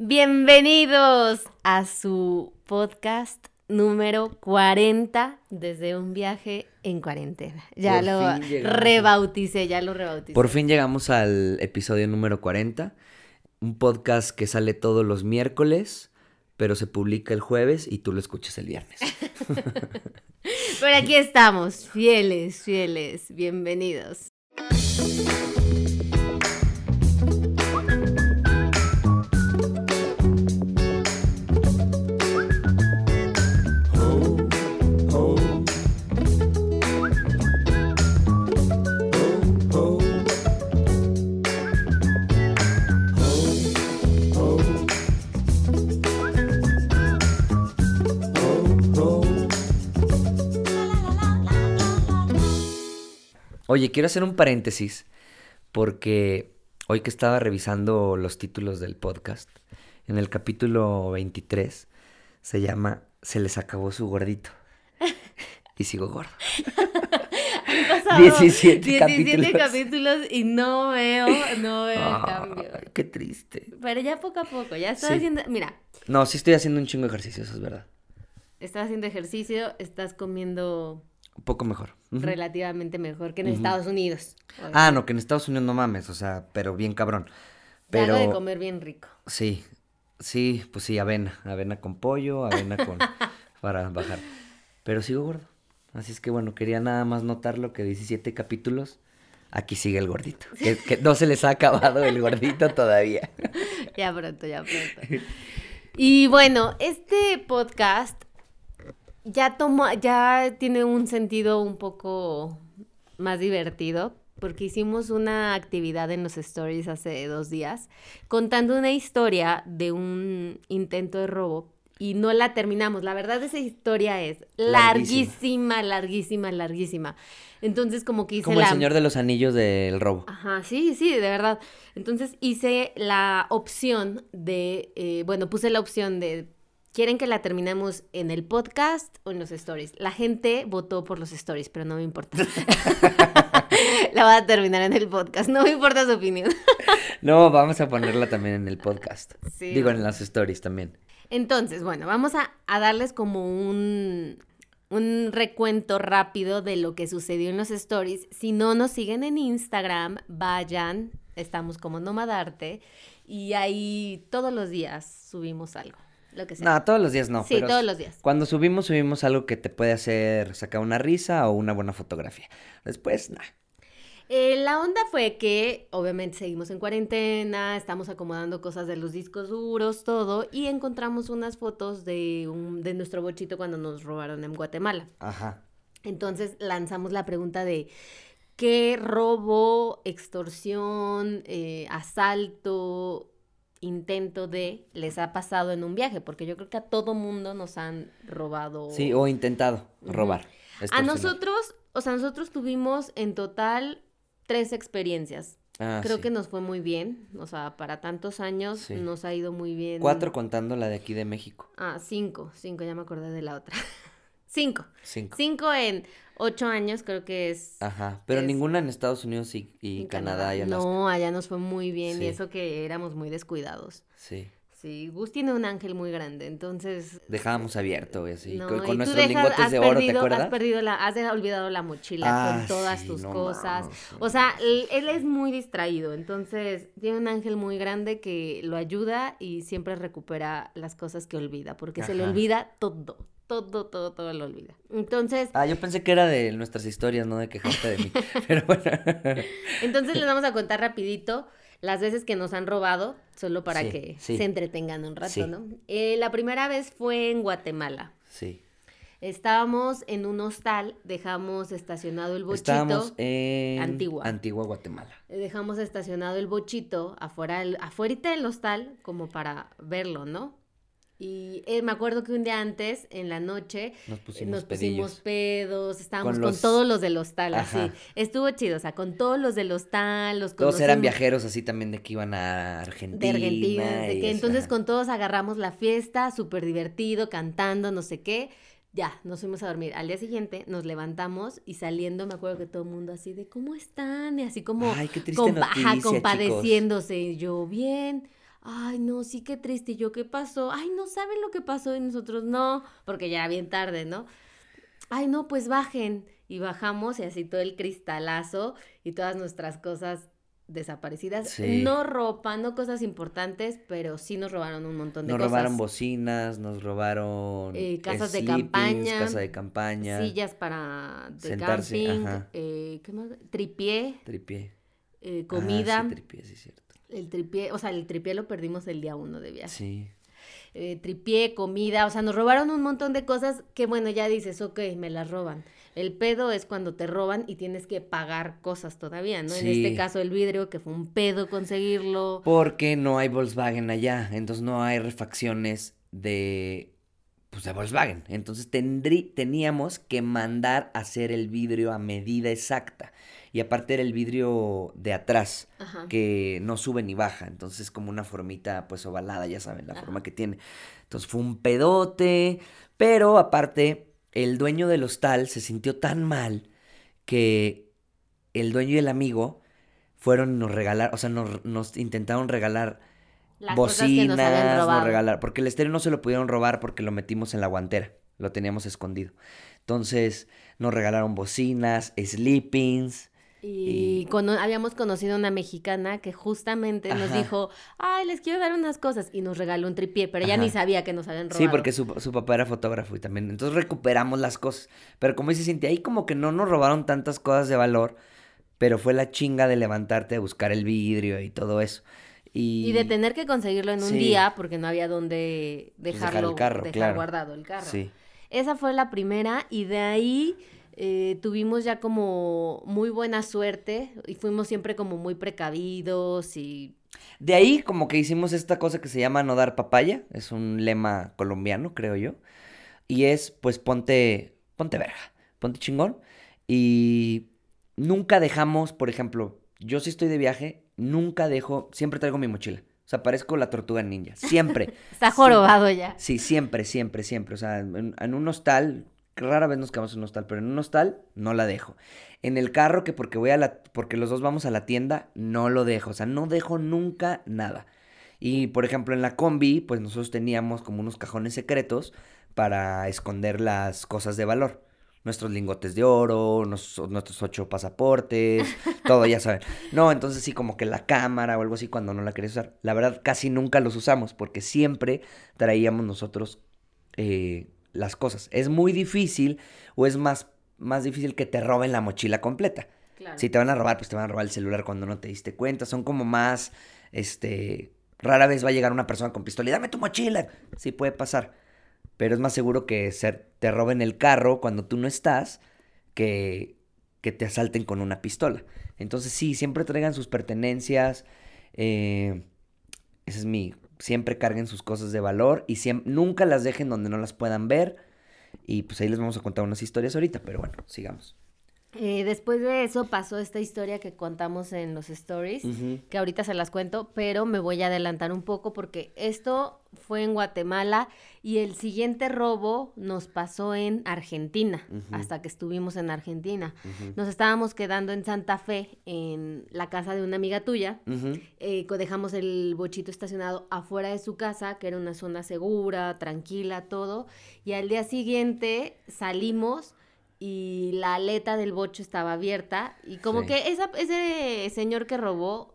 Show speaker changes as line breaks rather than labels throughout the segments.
Bienvenidos a su podcast número 40 desde un viaje en cuarentena. Ya
Por
lo rebauticé, ya lo rebauticé.
Por fin llegamos al episodio número 40, un podcast que sale todos los miércoles, pero se publica el jueves y tú lo escuchas el viernes.
Pero aquí estamos, fieles, fieles, bienvenidos.
Oye, quiero hacer un paréntesis porque hoy que estaba revisando los títulos del podcast, en el capítulo 23 se llama Se les acabó su gordito. Y sigo gordo.
Han pasado
17
17
capítulos.
capítulos y no veo, no veo el cambio.
Ay, qué triste.
Pero ya poco a poco, ya
Sí.
haciendo, mira,
No, sí estoy haciendo un chingo de ejercicio, eso es verdad.
estás haciendo ejercicio, estás comiendo
Un poco mejor.
Relativamente mejor que en. Estados Unidos.
Ah, no, que en Estados Unidos no mames, o sea, pero bien cabrón.
Te hago
Pero
de comer bien rico.
sí, sí, pues sí, avena, avena con pollo, avena con para bajar. Pero sigo gordo. Así es que bueno, quería nada más notarlo que 17 capítulos, aquí sigue el gordito. Que, que no se les ha acabado el gordito todavía.
Ya pronto, ya pronto. Y bueno, este podcast ya toma, ya tiene un sentido un poco más divertido, porque hicimos una actividad en los stories hace dos días, contando una historia de un intento de robo. Y no la terminamos. La verdad, esa historia es larguísima,
Larguísima.
larguísima, larguísima. Entonces, como que hice
Como
la...
el señor de los anillos del robo.
Ajá, sí, sí, de verdad. Entonces hice la opción de, eh, bueno, puse la opción de, ¿quieren que la terminemos en el podcast o en los stories? La gente votó por los stories, pero no me importa. la voy a terminar en el podcast, no me importa su opinión.
No, vamos a ponerla también en el podcast.
Sí,
Digo, en las stories también.
Entonces, bueno, vamos a, a darles como un, un recuento rápido de lo que sucedió en los stories. Si no nos siguen en Instagram, vayan, estamos como Nomadarte y ahí todos los días subimos algo, lo que sea.
No, todos los días no.
sí,
pero
todos los días.
Cuando subimos, subimos algo que te puede hacer sacar una risa o una buena fotografía. Después, nah.
Eh, la onda fue que obviamente seguimos en cuarentena, estamos acomodando cosas de los discos duros, todo, y encontramos unas fotos de, un, de nuestro bochito cuando nos robaron en Guatemala.
Ajá.
Entonces lanzamos la pregunta de qué robo, extorsión, eh, asalto, intento de les ha pasado en un viaje, porque yo creo que a todo mundo nos han robado.
Sí, o intentado robar.
a nosotros, o sea, nosotros tuvimos en total tres experiencias.
Ah,
creo
sí.
que nos fue muy bien, o sea, para tantos años
Sí.
nos ha ido muy bien.
Cuatro contando la de aquí de México.
Ah, cinco, cinco, ya me acordé de la otra. cinco.
Cinco.
Cinco en ocho años creo que es...
Ajá. Pero
Es-
ninguna en Estados Unidos y, y Canadá y Alaska.
No, allá nos fue muy bien y eso que éramos muy descuidados.
Sí.
Sí, Gus tiene un ángel muy grande, entonces...
Dejábamos abierto, güey, así.
no,
con nuestros
dejas-
lingotes de oro, ¿te
perdido-
acuerdas?
Has perdido la, has olvidado la mochila
Ah,
con todas
sí,
tus
no
cosas. O sea, él, él es muy distraído, entonces tiene un ángel muy grande que lo ayuda y siempre recupera las cosas que olvida, porque se le olvida todo, todo, todo, todo lo olvida. Entonces,
Ah, yo pensé que era de nuestras historias, no de quejarte de mí. Pero bueno.
entonces les vamos a contar rapidito las veces que nos han robado, solo para
Sí,
que
sí.
se entretengan un rato,
Sí.
¿no? Eh, la primera vez fue en Guatemala.
Sí.
Estábamos en un hostal, dejamos estacionado el bochito.
Estábamos en
Antigua.
Antigua, Guatemala.
eh, Dejamos estacionado el bochito afuera, del- afuerita del hostal como para verlo, ¿no? Y eh, me acuerdo que un día antes, en la noche,
Nos
eh,
pusimos
nos pusimos pedos, estábamos
Con
todos los del hostal, así.
Ajá.
Estuvo chido, o sea, con todos los del hostal, los
Todos eran
conocimos
viajeros así también de que iban a Argentina.
de Argentina, de que entonces
ajá.
con todos agarramos la fiesta, súper divertido, cantando, no sé qué. Ya, nos fuimos a dormir. Al día siguiente nos levantamos y saliendo me acuerdo que todo el mundo así de ¿cómo están? Y así como
Ay, qué triste
compa-
noticia,
compadeciéndose. Yo, bien. Ay, no, sí, qué triste. Y yo, ¿qué pasó? Ay, no saben lo que pasó y nosotros no, porque ya era bien tarde, ¿no? Ay, no, pues bajen. Y bajamos y así todo el cristalazo y todas nuestras cosas desaparecidas.
Sí.
No ropa, no cosas importantes, pero sí nos robaron un montón de
Nos
cosas.
robaron bocinas, nos robaron
Eh, casas de campaña,
casa de campaña,
Sillas para de
Sentarse,
camping,
ajá.
eh, ¿qué más? Tripié,
tripié.
eh,
Ah,
comida.
sí, tripié, sí, cierto.
El tripié, o sea, el tripié lo perdimos el día uno de viaje.
Sí.
Eh, tripié, comida, o sea, nos robaron un montón de cosas que, bueno, ya dices, ok, me las roban. El pedo es cuando te roban y tienes que pagar cosas todavía, ¿no? En este caso el vidrio, que fue un pedo conseguirlo.
Porque no hay Volkswagen allá, entonces no hay refacciones de pues de Volkswagen. Entonces tendrí, teníamos que mandar a hacer el vidrio a medida exacta. Y aparte era el vidrio de atrás,
Ajá.
que no sube ni baja. Entonces es como una formita pues ovalada, ya saben, la
Ajá.
forma que tiene. Entonces fue un pedote. Pero aparte, el dueño del hostal se sintió tan mal que el dueño y el amigo fueron y nos regalaron, o sea, nos, nos intentaron regalar
Las cosas que nos
bocinas, regalar, porque el estéreo no se lo pudieron robar porque lo metimos en la guantera, lo teníamos escondido. Entonces, nos regalaron bocinas, sleepings.
Y,
Y-
cono- habíamos conocido a una mexicana que justamente nos dijo, ay, les quiero dar unas cosas. Y nos regaló un tripié, pero ella ni sabía que nos habían robado.
Sí, porque su, su papá era fotógrafo y también. Entonces recuperamos las cosas. Pero como dice Cintia, ahí como que no nos robaron tantas cosas de valor, pero fue la chinga de levantarte a buscar el vidrio y todo eso. Y,
Y de tener que conseguirlo en un
Sí.
día porque no había
Pues dejar
dejarlo,
el carro,
dejar
claro.
guardado el carro.
Sí.
Esa fue la primera y de ahí eh, tuvimos ya como muy buena suerte y fuimos siempre como muy precavidos y
De ahí como que hicimos esta cosa que se llama no dar papaya, es un lema colombiano, creo yo, y es pues ponte, ponte verga, ponte chingón, y nunca dejamos, por ejemplo, yo si estoy de viaje, nunca dejo, siempre traigo mi mochila, o sea, parezco la tortuga ninja, siempre.
está jorobado ya.
Sí, siempre, siempre, siempre. O sea, en, en un hostal, rara vez nos quedamos en un hostal, pero en un hostal no la dejo. En el carro, que porque voy a la, porque los dos vamos a la tienda, no lo dejo. O sea, no dejo nunca nada. Y por ejemplo, en la combi, pues nosotros teníamos como unos cajones secretos para esconder las cosas de valor. Nuestros lingotes de oro, nos- nuestros ocho pasaportes, todo, ya saben. No, entonces sí, como que la cámara o algo así cuando no la querías usar. La verdad, casi nunca los usamos porque siempre traíamos nosotros eh, las cosas. Es muy difícil o es más, más difícil que te roben la mochila completa.
Claro.
Si te van a robar, pues te van a robar el celular cuando no te diste cuenta. Son como más, este, rara vez va a llegar una persona con pistola y dame tu mochila. Sí puede pasar. Pero es más seguro que ser, te roben el carro cuando tú no estás que, que te asalten con una pistola. Entonces sí, siempre traigan sus pertenencias. eh, ese es mi... Siempre carguen sus cosas de valor y siem- nunca las dejen donde no las puedan ver. Y pues ahí les vamos a contar unas historias ahorita, pero bueno, sigamos.
Eh, después de eso pasó esta historia que contamos en los stories, que ahorita se las cuento, pero me voy a adelantar un poco porque esto fue en Guatemala y el siguiente robo nos pasó en Argentina, hasta que estuvimos en Argentina. Nos estábamos quedando en Santa Fe, en la casa de una amiga tuya. Eh, dejamos el bochito estacionado afuera de su casa, que era una zona segura, tranquila, todo. Y al día siguiente salimos y la aleta del bocho estaba abierta. Y como
Sí.
que esa, ese señor que robó,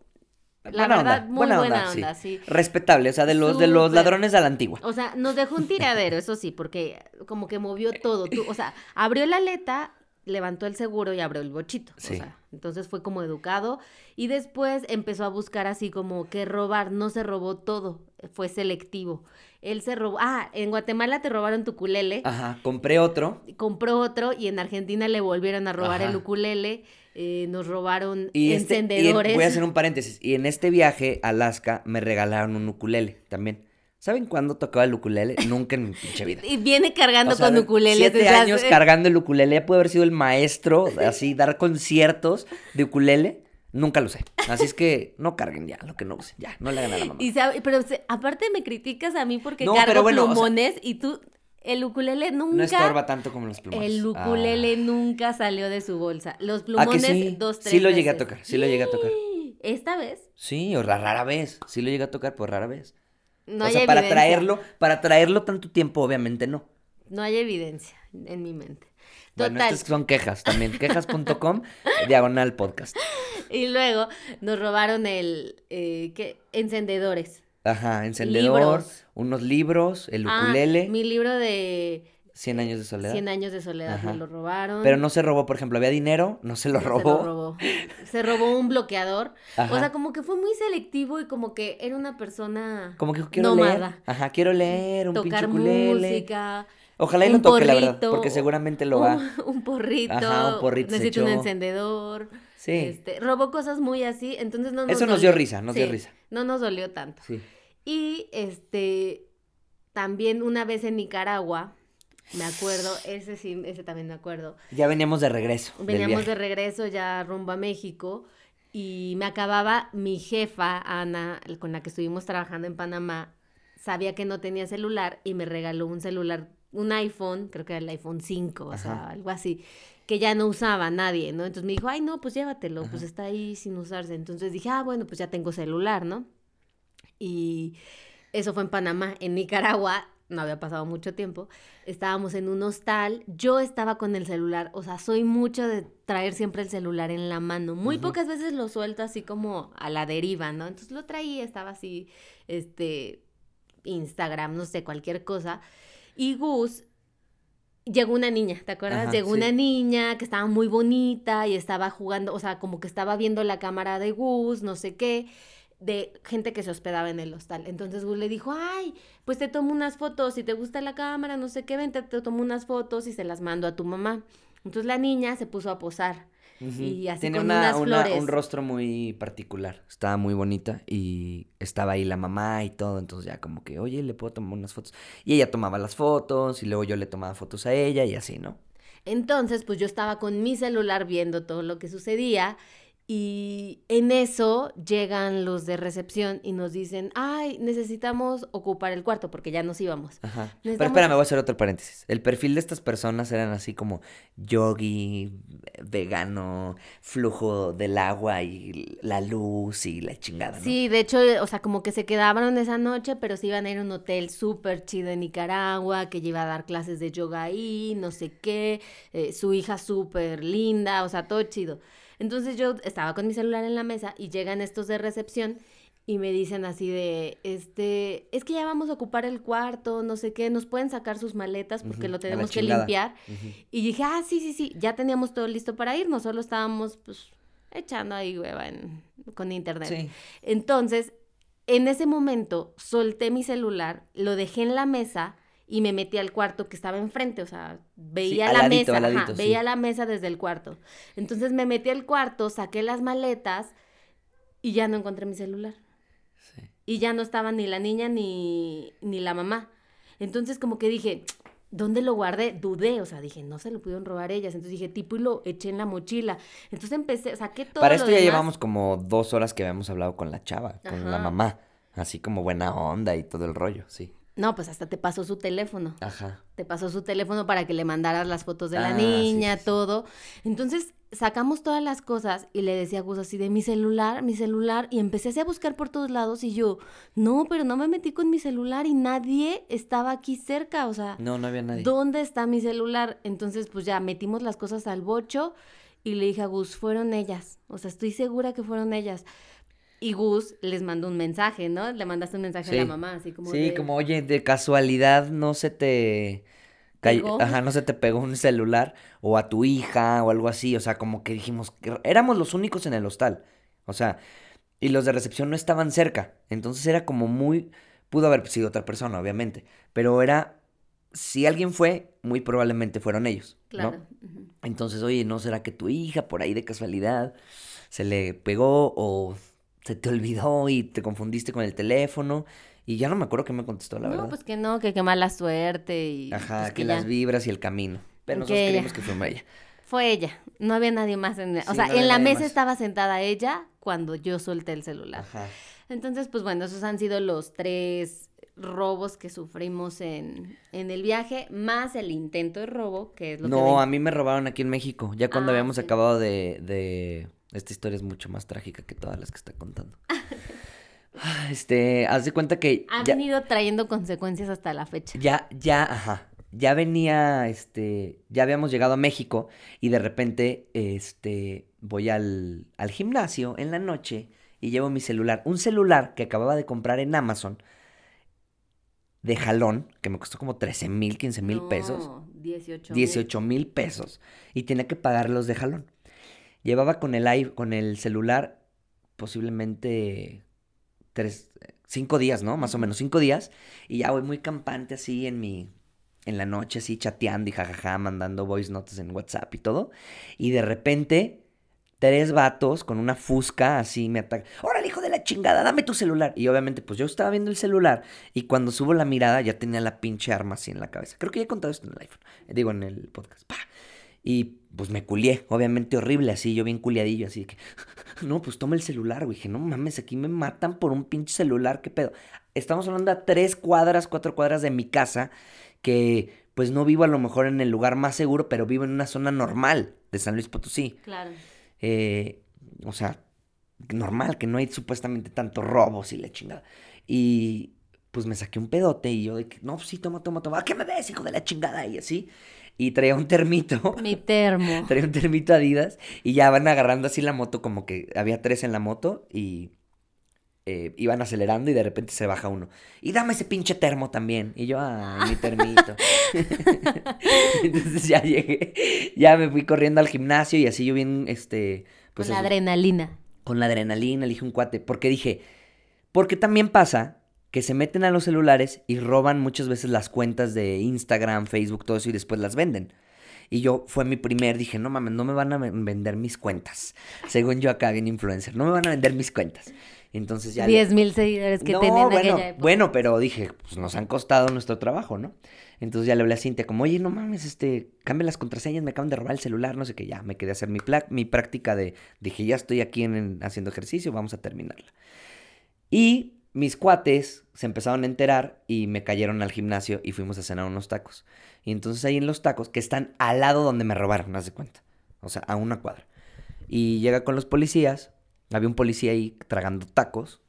la
Buena
verdad,
onda,
muy
buena
buena,
onda, sí.
onda, sí.
Respetable, o sea, de los, de los ladrones a la antigua.
O sea, nos dejó un tiradero, eso sí, porque como que movió todo. Tú- o sea, abrió la aleta, levantó el seguro y abrió el bochito.
Sí.
O sea, entonces fue como educado. Y después empezó a buscar así como que robar. No se robó todo, fue selectivo. Él se robó. Ah, en Guatemala te robaron tu ukulele.
Ajá, compré otro.
Compró otro y en Argentina le volvieron a robar
Ajá.
el ukulele. Eh, nos robaron
Y, este- y
encendedores.
voy a hacer un paréntesis. Y en este viaje a Alaska me regalaron un ukulele también. ¿Saben cuándo tocaba el ukulele? Nunca en mi pinche vida.
Y viene cargando
O sea,
con ukulele.
Siete años cargando el ukulele. Ya puede haber sido el maestro, así, dar conciertos de ukulele. Nunca lo sé. Así es que no carguen ya lo que no usen. Ya, no le hagan a la mamá.
Y sabe- pero se- aparte me criticas a mí porque
No,
cargo
bueno, o sea-
plumones y tú, el ukulele nunca...
No estorba tanto como los plumones.
El ukulele
Ah.
nunca salió de su bolsa. Los
¿A que
plumones,
sí?
dos, tres
Sí lo llegué a
veces.
tocar, sí lo llegué a tocar.
Esta vez
Sí, o ra- rara vez. Sí lo llega a tocar, pues rara vez.
no
o
hay
sea, para
evidencia.
traerlo, para traerlo tanto tiempo, obviamente no.
No hay evidencia en mi mente.
Bueno,
Total.
estas son quejas también. Quejas.com, diagonal podcast.
Y luego nos robaron el, eh, ¿qué? Encendedores.
Ajá, encendedor,
Libros.
unos libros, el
Ah,
ukulele,
mi libro de
100 años de soledad.
100 años de soledad
Ajá.
me lo robaron.
Pero no se robó, por ejemplo, había dinero, no se lo
No
robó.
Se, lo robó. Se robó un bloqueador.
Ajá.
O sea, como que fue muy selectivo y como que era una persona
Como que quiero leer.
nómada.
Ajá, quiero leer un pinche
Tocar
ukulele.
música.
Ojalá y lo toque, la verdad, porque seguramente lo va.
Un, un porrito.
Ajá, un porrito
Necesito un encendedor.
Sí.
Este, robó cosas muy así, entonces no nos
Eso nos dio risa, nos dio risa.
No nos dolió tanto.
Sí.
Y este también una vez en Nicaragua, me acuerdo, ese sí, ese también me acuerdo.
Ya veníamos de regreso.
Veníamos de regreso ya rumbo a México y me acababa mi jefa, Ana, con la que estuvimos trabajando en Panamá, sabía que no tenía celular y me regaló un celular, un iPhone, creo que era el iPhone 5, o sea, algo así, que ya no usaba nadie, ¿no? Entonces me dijo, ay, no, pues llévatelo, pues está ahí sin usarse. Entonces dije, ah, bueno, pues ya tengo celular, ¿no? Y eso fue en Panamá, en Nicaragua, no había pasado mucho tiempo, estábamos en un hostal, yo estaba con el celular, o sea, soy mucho de traer siempre el celular en la mano, muy pocas veces lo suelto así como a la deriva, ¿no? Entonces lo traía, estaba así, este, Instagram, no sé, cualquier cosa, y Gus... Llegó una niña, ¿te acuerdas?
Ajá,
Llegó
sí.
una niña que estaba muy bonita y estaba jugando, o sea, como que estaba viendo la cámara de Gus, no sé qué, de gente que se hospedaba en el hostal. Entonces Gus le dijo, ay, pues te tomo unas fotos, si te gusta la cámara, no sé qué, vente, te tomo unas fotos y se las mando a tu mamá. Entonces la niña se puso a posar. Y así
Tiene
con
una-
unas
una-
flores.
un rostro muy particular. Estaba muy bonita y estaba ahí la mamá y todo. Entonces ya como que, oye, le puedo tomar unas fotos. Y ella tomaba las fotos y luego yo le tomaba fotos a ella y así, ¿no?
Entonces, pues yo estaba con mi celular viendo todo lo que sucedía y en eso llegan los de recepción y nos dicen, ay, necesitamos ocupar el cuarto porque ya nos íbamos.
Ajá. Pero espérame, voy a hacer otro paréntesis. El perfil de estas personas eran así como yogi, vegano, flujo del agua y la luz y la chingada, ¿no?
Sí, de hecho, o sea, como que se quedaban esa noche, pero se iban a ir a un hotel súper chido en Nicaragua, que iba a dar clases de yoga ahí, no sé qué, eh, su hija súper linda, o sea, todo chido. Entonces yo estaba con mi celular en la mesa y llegan estos de recepción y me dicen así de, este, es que ya vamos a ocupar el cuarto, no sé qué, nos pueden sacar sus maletas porque lo tenemos que limpiar. Y dije, ah, sí, sí, sí, ya teníamos todo listo para irnos, solo estábamos, pues, echando ahí, hueva, en- con internet.
Sí.
Entonces, en ese momento, solté mi celular, lo dejé en la mesa y me metí al cuarto que estaba enfrente, o sea, veía la
ladito,
mesa, ajá,
sí.
veía la mesa desde el cuarto. Entonces me metí al cuarto, saqué las maletas y ya no encontré mi celular.
Sí.
Y ya no estaba ni la niña ni, ni la mamá. Entonces como que dije, ¿dónde lo guardé? Dudé, o sea, dije, no se lo pudieron robar ellas. Entonces dije, tipo, y lo eché en la mochila. Entonces empecé, saqué todo
Para
lo
esto ya
demás.
llevamos como dos horas que habíamos hablado con la chava, con la mamá. Así como buena onda y todo el rollo, sí.
No, pues hasta te pasó su teléfono.
Ajá.
Te pasó su teléfono para que le mandaras las fotos de la
Ah,
niña,
sí, sí.
todo. Entonces sacamos todas las cosas y le decía a Gus así de mi celular, mi celular, y empecé así a buscar por todos lados y yo, no, pero no me metí con mi celular y nadie estaba aquí cerca, o sea,
No, no había nadie.
¿dónde está mi celular? Entonces, pues ya metimos las cosas al bocho y le dije a Gus, fueron ellas, o sea, estoy segura que fueron ellas. Y Gus les mandó un mensaje, ¿no? Le mandaste un mensaje a la mamá, así como
sí,
de-
como, oye, de casualidad no se te... Ajá, no se te pegó un celular o a tu hija o algo así. O sea, como que dijimos, que éramos los únicos en el hostal. O sea, y los de recepción no estaban cerca. Entonces era como muy... Pudo haber sido otra persona, obviamente. Pero era... Si alguien fue, muy probablemente fueron ellos. ¿no?
Claro. ujú.
Entonces, oye, ¿no será que tu hija por ahí de casualidad se le pegó o se te olvidó y te confundiste con el teléfono? Y ya no me acuerdo qué me contestó, la
no,
verdad.
pues que no, que qué mala suerte y
Ajá,
pues,
que,
ya.
las vibras y el camino. Pero nosotros
Que ella.
creímos que fue ella.
Fue ella, no había nadie más en... O
Sí,
sea,
no
en la mesa
más.
estaba sentada ella cuando yo solté el celular.
Ajá.
Entonces, pues bueno, esos han sido los tres robos que sufrimos en, en el viaje, más el intento de robo, que es lo que...
No, a mí me robaron aquí en México, ya cuando
Ah,
habíamos
sí.
acabado de, de Esta historia es mucho más trágica que todas las que está contando. Este, haz de cuenta que...
Ha
ya-
venido trayendo consecuencias hasta la fecha.
ya, ya, ajá. Ya venía, este, ya habíamos llegado a México y de repente, este, voy al, al gimnasio en la noche y llevo mi celular. Un celular que acababa de comprar en Amazon de jalón, que me costó como 13 mil, 15 mil pesos.
No, 18 mil.
18 mil pesos y tenía que pagarlos de jalón. Llevaba con el, con el celular posiblemente tres, cinco días, ¿no? Más o menos cinco días. Y ya voy muy campante así en mi, en la noche así chateando y jajaja, mandando voice notes en WhatsApp y todo. Y de repente, tres vatos con una fusca así me atacan. ¡Órale, hijo de la chingada! ¡Dame tu celular! Y obviamente, pues yo estaba viendo el celular y cuando subo la mirada ya tenía la pinche arma así en la cabeza. Creo que ya he contado esto en el iPhone. Digo, en el podcast. ¡Pah! Y pues me culié, obviamente horrible, así, yo bien culiadillo, así de que, no, pues toma el celular, güey. Dije, no mames, aquí me matan por un pinche celular, ¿qué pedo? Estamos hablando a tres cuadras, cuatro cuadras de mi casa, que pues no vivo a lo mejor en el lugar más seguro, pero vivo en una zona normal de San Luis Potosí.
Claro.
Eh, o sea, normal, que no hay supuestamente tantos robos y la chingada. Y pues me saqué un pedote y yo de que, no, pues sí, toma, toma, toma, ¿a qué me ves, hijo de la chingada? Y así. Y traía un termito.
Mi termo.
Traía un termito Adidas y ya van agarrando así la moto, como que había tres en la moto y eh, iban acelerando y de repente se baja uno. Y dame ese pinche termo también. Y yo, ay, mi termito. Entonces ya llegué, ya me fui corriendo al gimnasio y así yo bien, este, pues
con la adrenalina.
con la adrenalina, elige un cuate, porque dije, porque también pasa que se meten a los celulares y roban muchas veces las cuentas de Instagram, Facebook, todo eso y después las venden. Y yo fue mi primer, dije, no mames, no me van a ven- vender mis cuentas. Según yo acá, bien influencer, no me van a vender mis cuentas. Entonces ya... le-
10 mil seguidores que
no, bueno,
aquella época.
bueno, pero dije, pues nos han costado nuestro trabajo, ¿no? Entonces ya le hablé a Cintia, como, oye, no mames, este, cambia las contraseñas, me acaban de robar el celular, no sé qué, ya, me quedé a hacer mi, pla- mi práctica de, dije, ya estoy aquí en- en- haciendo ejercicio, vamos a terminarla. Y mis cuates se empezaron a enterar y me cayeron al gimnasio y fuimos a cenar unos tacos. Y entonces ahí en los tacos, que están al lado donde me robaron, haz de cuenta, o sea, a una cuadra. Y llega con los policías, había un policía ahí tragando tacos,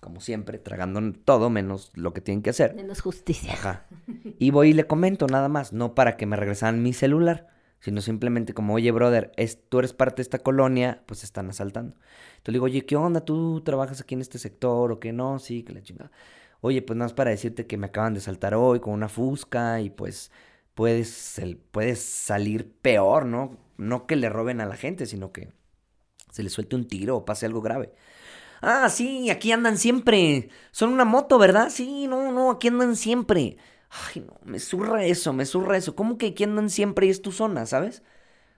como siempre, tragando todo menos lo que tienen que hacer.
Menos justicia.
Ajá. Y voy y le comento nada más, no para que me regresaran mi celular, sino simplemente como, oye, brother, es, tú eres parte de esta colonia, pues están asaltando. Entonces le digo, oye, ¿qué onda? ¿Tú trabajas aquí en este sector o qué no? Sí, que la chingada. Oye, pues nada más para decirte que me acaban de saltar hoy con una fusca y pues puedes, el- puedes salir peor, ¿no? No que le roben a la gente, sino que se le suelte un tiro o pase algo grave. Ah, sí, aquí andan siempre. Son una moto, ¿verdad? Sí, no, no, aquí andan siempre. Ay, no, me zurra eso, me zurra eso. ¿Cómo que aquí andan siempre y es tu zona, ¿sabes?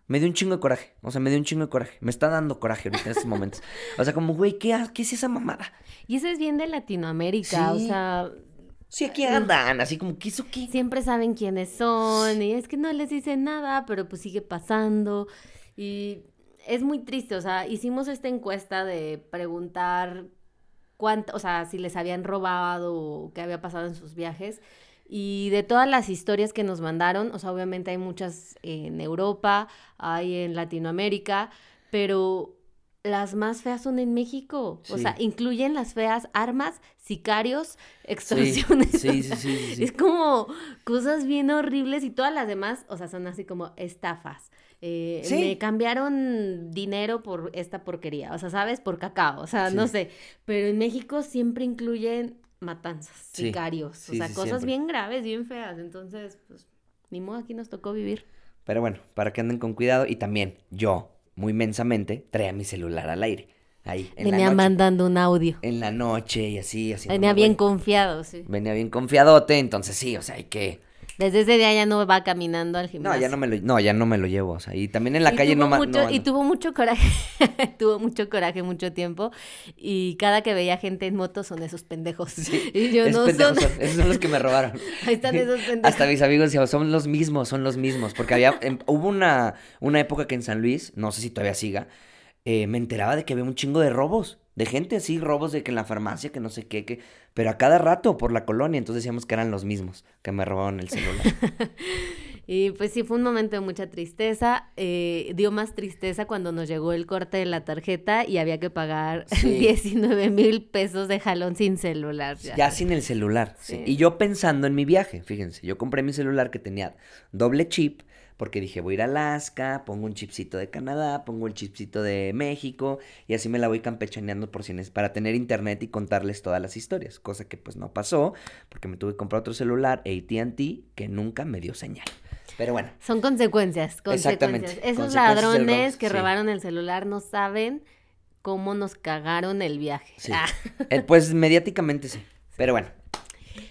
Me dio un chingo de coraje. O sea, me dio un chingo de coraje. Me está dando coraje ahorita en estos momentos. O sea, como, güey, ¿qué, ha- ¿qué es esa mamada?
Y eso es bien de Latinoamérica, o sea,
Sí, aquí andan. Así como, ¿qué hizo qué?
siempre saben quiénes son y es que no les dicen nada, pero pues sigue pasando y es muy triste, o sea, hicimos esta encuesta de preguntar cuánto, o sea, si les habían robado o qué había pasado en sus viajes y de todas las historias que nos mandaron, o sea, obviamente hay muchas en Europa, hay en Latinoamérica, pero las más feas son en México, o sea, incluyen las feas armas, sicarios, extorsiones.
sí, sí, sí, sí, sí.
Es como cosas bien horribles y todas las demás, o sea, son así como estafas. Eh. Me cambiaron dinero por esta porquería, o sea, ¿sabes? Por cacao, o sea, no sé. Pero en México siempre incluyen matanzas,
Sí,
sicarios,
sí,
o sea,
sí,
cosas
siempre.
bien graves, bien feas. Entonces, pues, ni modo, aquí nos tocó vivir.
Pero bueno, para que anden con cuidado. Y también, yo, muy mensamente, traía mi celular al aire. Ahí, en
Venía
la noche.
mandando un audio.
En la noche y así, así.
Venía bien confiado, sí.
Venía bien confiadote, entonces sí, o sea, hay que...
Desde ese día ya no va caminando al
No,
gimnasio.
ya no me lo, no, ya no me lo llevo, o sea, y también en la
Y
calle no,
mucho-
no
Y
ando.
tuvo mucho coraje, tuvo mucho coraje mucho tiempo. Y cada que veía gente en moto son esos pendejos.
Sí,
y yo no
pendejos
son.
esos son los que me robaron.
Ahí están esos pendejos.
Hasta mis amigos decían, son los mismos, son los mismos. Porque había, em, hubo una, una época que en San Luis, no sé si todavía siga, eh, me enteraba de que había un chingo de robos. De gente así, robos de que en la farmacia, que no sé qué, que... Pero a cada rato por la colonia, entonces decíamos que eran los mismos que me robaron el celular.
Y pues sí, fue un momento de mucha tristeza. Eh, dio más tristeza cuando nos llegó el corte de la tarjeta y había que pagar 19 mil pesos de jalón sin celular.
Ya, sin el celular. Sí. Y yo pensando en mi viaje, fíjense, yo compré mi celular que tenía doble chip porque dije, voy a ir a Alaska, pongo un chipcito de Canadá, pongo el chipcito de México y así me la voy campechaneando por si para tener internet y contarles todas las historias, cosa que pues no pasó porque me tuve que comprar otro celular AT&T que nunca me dio señal. Pero bueno.
Son consecuencias, consecuencias. Esos ladrones que robaron el celular no saben cómo nos cagaron el viaje.
Ah. Eh, pues mediáticamente sí. Pero bueno,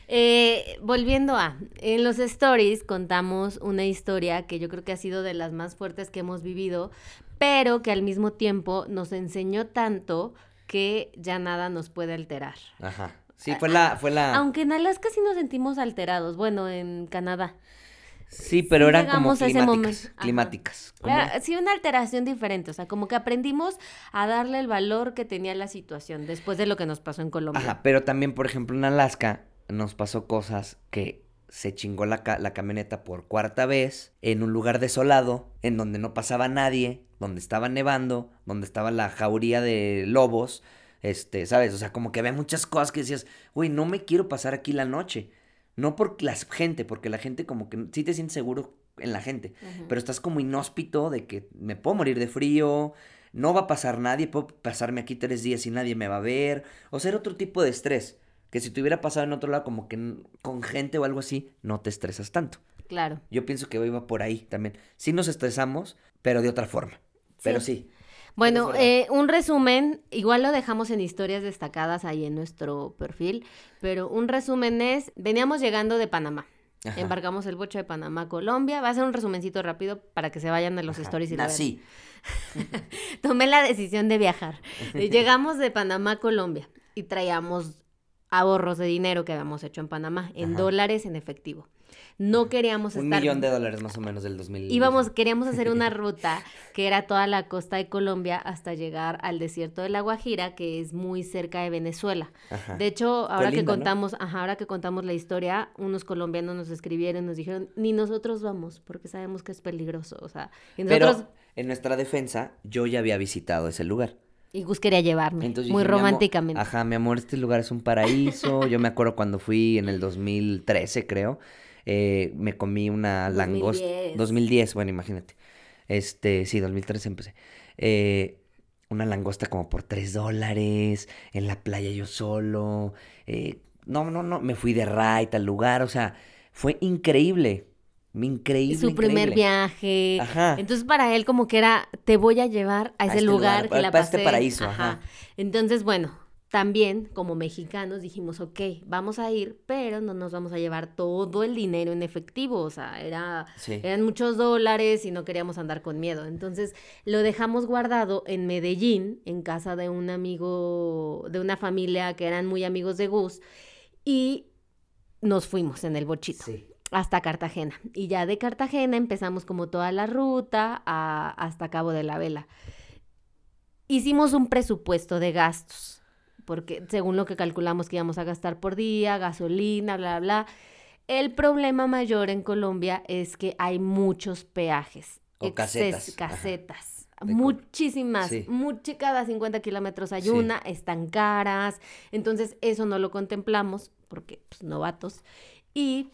eh, volviendo a, en los stories contamos una historia que yo creo que ha sido de las más fuertes que hemos vivido, pero que al mismo tiempo nos enseñó tanto que ya nada nos puede alterar.
Ajá. Sí, fue la, fue la.
Aunque en Alaska sí nos sentimos alterados, bueno, en Canadá.
Sí, pero eran como climáticas. climáticas.
sí, una alteración diferente. O sea, como que aprendimos a darle el valor que tenía la situación después de lo que nos pasó en Colombia.
Ajá, pero también, por ejemplo, en Alaska nos pasó cosas que se chingó la, la, camioneta por cuarta vez en un lugar desolado, en donde no pasaba nadie, donde estaba nevando, donde estaba la jauría de lobos, este, ¿sabes? O sea, como que había muchas cosas que decías, güey, no me quiero pasar aquí la noche. No por la gente, porque la gente como que sí te sientes seguro en la gente, pero estás como inhóspito de que me puedo morir de frío, no va a pasar nadie, puedo pasarme aquí tres días y nadie me va a ver, o ser otro tipo de estrés que si te hubiera pasado en otro lado, como que con gente o algo así, no te estresas tanto.
Claro.
Yo pienso que iba por ahí también. Sí nos estresamos, pero de otra forma. Pero sí.
Bueno, eh, un resumen, igual lo dejamos en historias destacadas ahí en nuestro perfil, pero un resumen es, veníamos llegando de Panamá. Embarcamos el bocho de Panamá, Colombia. Va a ser un resumencito rápido para que se vayan de los stories y la
Así.
Tomé la decisión de viajar. Llegamos de Panamá, Colombia y traíamos ahorros de dinero que habíamos hecho en Panamá, en dólares, en efectivo. No queríamos
Un millón de dólares más o menos del 2000.
Íbamos, queríamos hacer una ruta que era toda la costa de Colombia hasta llegar al desierto de La Guajira, que es muy cerca de Venezuela. De hecho, ahora que contamos, ajá, ahora que contamos la historia, unos colombianos nos escribieron, nos dijeron, ni nosotros vamos, porque sabemos que es peligroso. O sea,
Pero en nuestra defensa, yo ya había visitado ese lugar.
Y Gus quería llevarme, muy románticamente.
ajá, mi amor, este lugar es un paraíso. Yo me acuerdo cuando fui en el 2013, creo. Eh, me comí una langosta. 2010. bueno, imagínate. Este, sí, 2013 empecé. Eh, una langosta como por 3 dólares, en la playa yo solo. Eh, no, no, no, me fui de ride al lugar, o sea, fue increíble. Increíble.
Su primer viaje. Ajá. Entonces para él como que era, te voy a llevar a ese este lugar, que la
para este paraíso. Ajá.
Entonces, bueno, también como mexicanos dijimos, ok, vamos a ir, pero no nos vamos a llevar todo el dinero en efectivo. O sea, era, eran muchos dólares y no queríamos andar con miedo. Entonces lo dejamos guardado en Medellín, en casa de un amigo, de una familia que eran muy amigos de Gus. Y nos fuimos en el bochito. Sí hasta Cartagena. Y ya de Cartagena empezamos como toda la ruta hasta Cabo de la Vela. Hicimos un presupuesto de gastos, porque según lo que calculamos que íbamos a gastar por día, gasolina, bla, bla. El problema mayor en Colombia es que hay muchos peajes.
O casetas.
Casetas. Muchísimas, cada 50 kilómetros hay una, están caras, entonces eso no lo contemplamos porque pues novatos y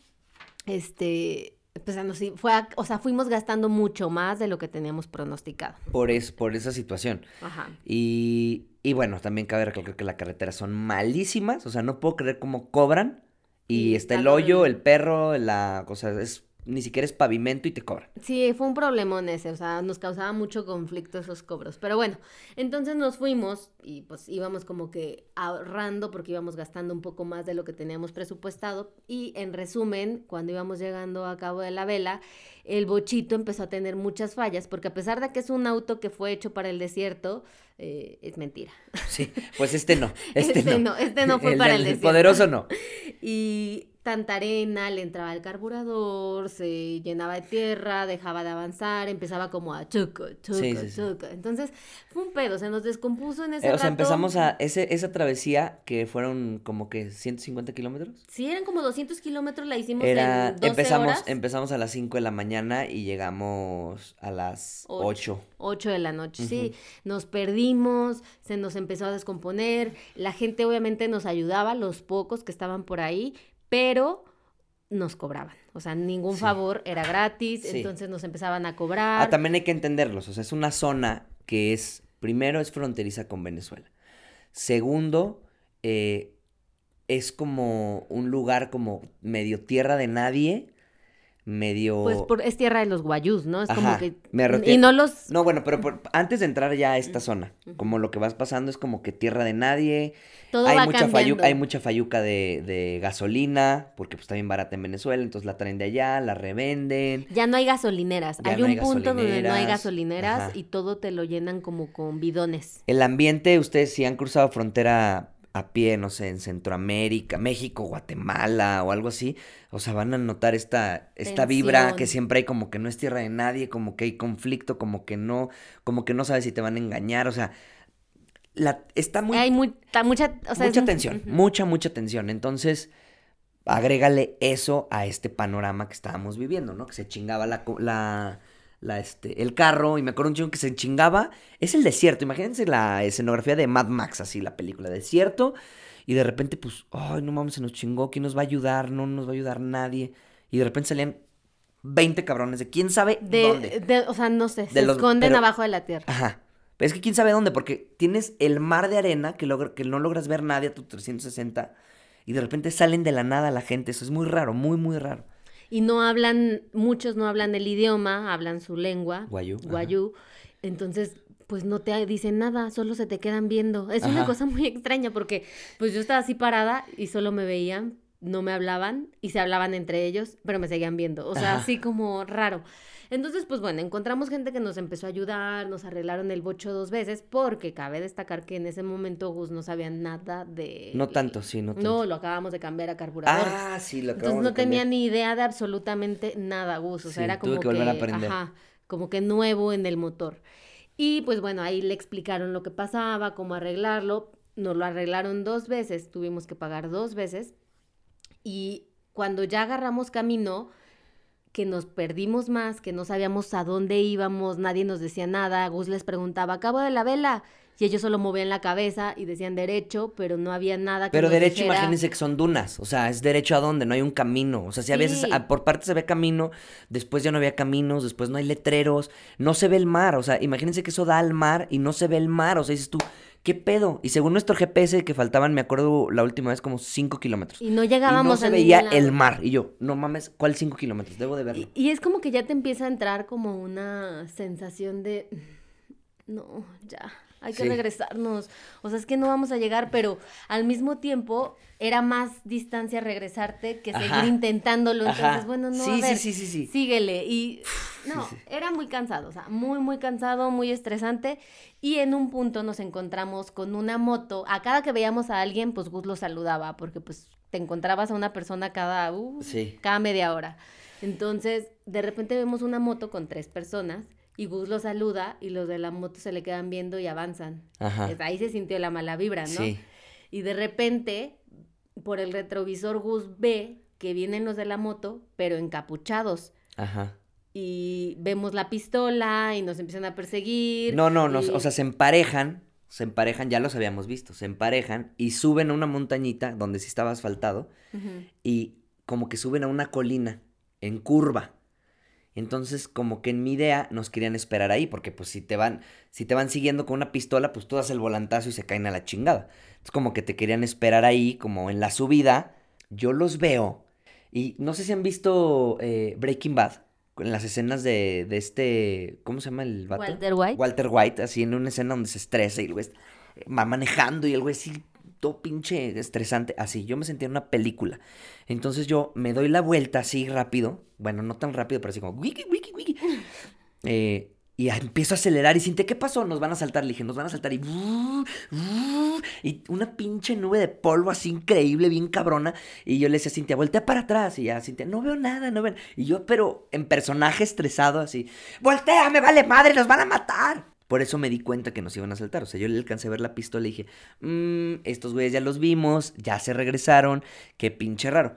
este, pues fue, o sea, fuimos gastando mucho más de lo que teníamos pronosticado.
Por, es, por esa situación. Ajá. Y, y bueno, también cabe recalcar que las carreteras son malísimas, o sea, no puedo creer cómo cobran. Y, está el hoyo, el perro, la cosa, es ni siquiera es pavimento y te cobran.
Sí, fue un problemón ese, o sea, nos causaba mucho conflicto esos cobros. Pero bueno, entonces nos fuimos y pues íbamos como que ahorrando porque íbamos gastando un poco más de lo que teníamos presupuestado. Y en resumen, cuando íbamos llegando a Cabo de la Vela, el bochito empezó a tener muchas fallas porque a pesar de que es un auto que fue hecho para el desierto, eh, es mentira.
Sí, pues este no, este,
este no. Este no fue para el desierto.
El poderoso no.
Y tanta arena, le entraba el carburador, se llenaba de tierra, dejaba de avanzar, empezaba como a choco, choco,
Sí, sí, sí.
choco. Entonces, fue un pedo, se nos descompuso en ese
Eh, o sea,
rato.
empezamos a ese, esa travesía que fueron como que 150 kilómetros.
Sí, eran como 200 kilómetros, la hicimos
Era,
en 12
empezamos,
horas.
empezamos a las 5 de la mañana y llegamos a las
Ocho.
8.
8 de la noche, sí. Nos perdimos, se nos empezó a descomponer. La gente obviamente nos ayudaba, los pocos que estaban por ahí, pero nos cobraban. O sea, ningún
Sí.
favor era gratis,
Sí.
entonces nos empezaban a cobrar.
Ah, también hay que entenderlos. O sea, es una zona que es, primero, es fronteriza con Venezuela. Segundo, eh, es como un lugar como medio tierra de nadie, medio...
Pues por- es tierra de los guayús, ¿no? Es como que...
me
Y no los...
No, bueno, pero por- antes de entrar ya a esta zona, como lo que vas pasando es como que tierra de nadie,
Todo
hay
va
mucha fayuca, hay mucha fayuca de, de gasolina, porque pues está bien barata en Venezuela, entonces la traen de allá, la revenden.
Ya no hay gasolineras.
Ya
hay
no
un
hay
punto donde no hay
gasolineras.
gasolineras
Ajá.
y todo te lo llenan como con bidones.
El ambiente, ustedes si han cruzado frontera a pie, no sé, en Centroamérica, México, Guatemala o algo así, o sea, van a notar esta, esta vibra que siempre hay como que no es tierra de nadie, como que hay conflicto, como que no, como que no sabes si te van a engañar, o sea, la, está muy,
hay muy, mucha... O sea,
mucha
es-
tensión, mucha, mucha tensión. Entonces, agrégale eso a este panorama que estábamos viviendo, ¿no? Que se chingaba la, la, la, este, el carro, y me acuerdo un chingo que se chingaba. Es el desierto, imagínense la escenografía de Mad Max, así, la película, desierto. Y de repente, pues, ay, no mames, se nos chingó, ¿quién nos va a ayudar? No nos va a ayudar nadie. Y de repente salían 20 cabrones de quién sabe
De,
dónde.
de- o sea, no sé,
De
se
los-
esconden
pero-
abajo de la tierra.
Ajá. Pero es que quién sabe dónde, porque tienes el mar de arena que, logra- que no logras ver nadie a tu 360 y de repente salen de la nada la gente. Eso es muy raro, muy, muy raro.
Y no hablan, muchos no hablan el idioma, hablan su lengua.
Guayú.
Guayú. Entonces, pues no te dicen nada, solo se te quedan viendo. Es una cosa muy extraña porque pues yo estaba así parada y solo me veían, no me hablaban y se hablaban entre ellos, pero me seguían viendo. O sea,
Ajá.
así como raro. Entonces, pues bueno, encontramos gente que nos empezó a ayudar, nos arreglaron el bocho dos veces, porque cabe destacar que en ese momento Gus no sabía nada de...
No tanto, sí, no tanto.
No, lo acabamos de cambiar a carburador.
Ah, sí, lo
Entonces
acabamos
no
de cambiar.
tenía ni idea de absolutamente nada, Gus. O sea,
Sí,
era
tuve
como
que volver a aprender.
ajá, como que nuevo en el motor. Y pues bueno, ahí le explicaron lo que pasaba, cómo arreglarlo. Nos lo arreglaron dos veces, tuvimos que pagar dos veces. Y cuando ya agarramos camino, que nos perdimos más, que no sabíamos a dónde íbamos, nadie nos decía nada. Gus les preguntaba, ¿a cabo de la vela? Y ellos solo movían la cabeza y decían derecho, pero no había nada que
Pero derecho,
dijera-
imagínense que son dunas. O sea, es derecho a dónde, no hay un camino. O sea, si a veces a- por partes se ve camino, después ya no había caminos, después no hay letreros, no se ve el mar. O sea, imagínense que eso da al mar y no se ve el mar. O sea, dices tú, ¿qué pedo? Y según nuestro GPS, que faltaban, me acuerdo la última vez, como 5 kilómetros.
Y no
Y
llegábamos
no se
a
veía
ningún
el mar. Y yo, no mames, ¿cuál 5 kilómetros? Debo de verlo.
Y, y es como que ya te empieza a entrar como una sensación de, no, ya, hay que
Sí.
regresarnos. O sea, es que no vamos a llegar, pero al mismo tiempo era más distancia regresarte que seguir
Ajá.
intentándolo. Entonces,
Ajá.
bueno, no,
Sí,
a
sí,
ver,
sí, sí, sí.
síguele. Y no,
sí.
era muy cansado, o sea, muy, muy cansado, muy estresante. Y en un punto nos encontramos con una moto. A cada que veíamos a alguien, pues Gus lo saludaba, porque pues te encontrabas a una persona cada, uh,
Sí.
cada media hora. Entonces, de repente vemos una moto con tres personas y Gus lo saluda y los de la moto se le quedan viendo y avanzan.
Ajá.
Pues Ahí se sintió la mala vibra, ¿no?
Sí.
Y de repente, por el retrovisor, Gus ve que vienen los de la moto, pero encapuchados.
Ajá.
Y vemos la pistola y nos empiezan a perseguir.
No, no, no. O sea, se emparejan. Se emparejan, ya los habíamos visto. Se emparejan y suben a una montañita donde sí estaba asfaltado. Y como que suben a una colina en curva. Entonces, como que en mi idea nos querían esperar ahí, porque pues si te van, si te van siguiendo con una pistola, pues tú das el volantazo y se caen a la chingada. Entonces, como que te querían esperar ahí, como en la subida. Yo los veo. Y no sé si han visto eh, Breaking Bad, en las escenas de, de este, ¿cómo se llama el vato?
Walter White.
Walter White, así en una escena donde se estresa y el güey va manejando y el güey así todo pinche estresante, así, yo me sentía en una película. Entonces yo me doy la vuelta así rápido, bueno, no tan rápido, pero así como wiki, wiki, wiki. Eh, Y empiezo a acelerar y Cintia, ¿qué pasó? Nos van a saltar. Le dije, nos van a saltar. Y, y una pinche nube de polvo así increíble, bien cabrona. Y yo le decía a Cintia, voltea para atrás. Y ya, Cintia, no veo nada, no ven. Y yo, pero en personaje estresado así, voltea, me vale madre, nos van a matar. Por eso me di cuenta que nos iban a saltar. O sea, yo le alcancé a ver la pistola y dije, mmm, estos güeyes ya los vimos, ya se regresaron, qué pinche raro.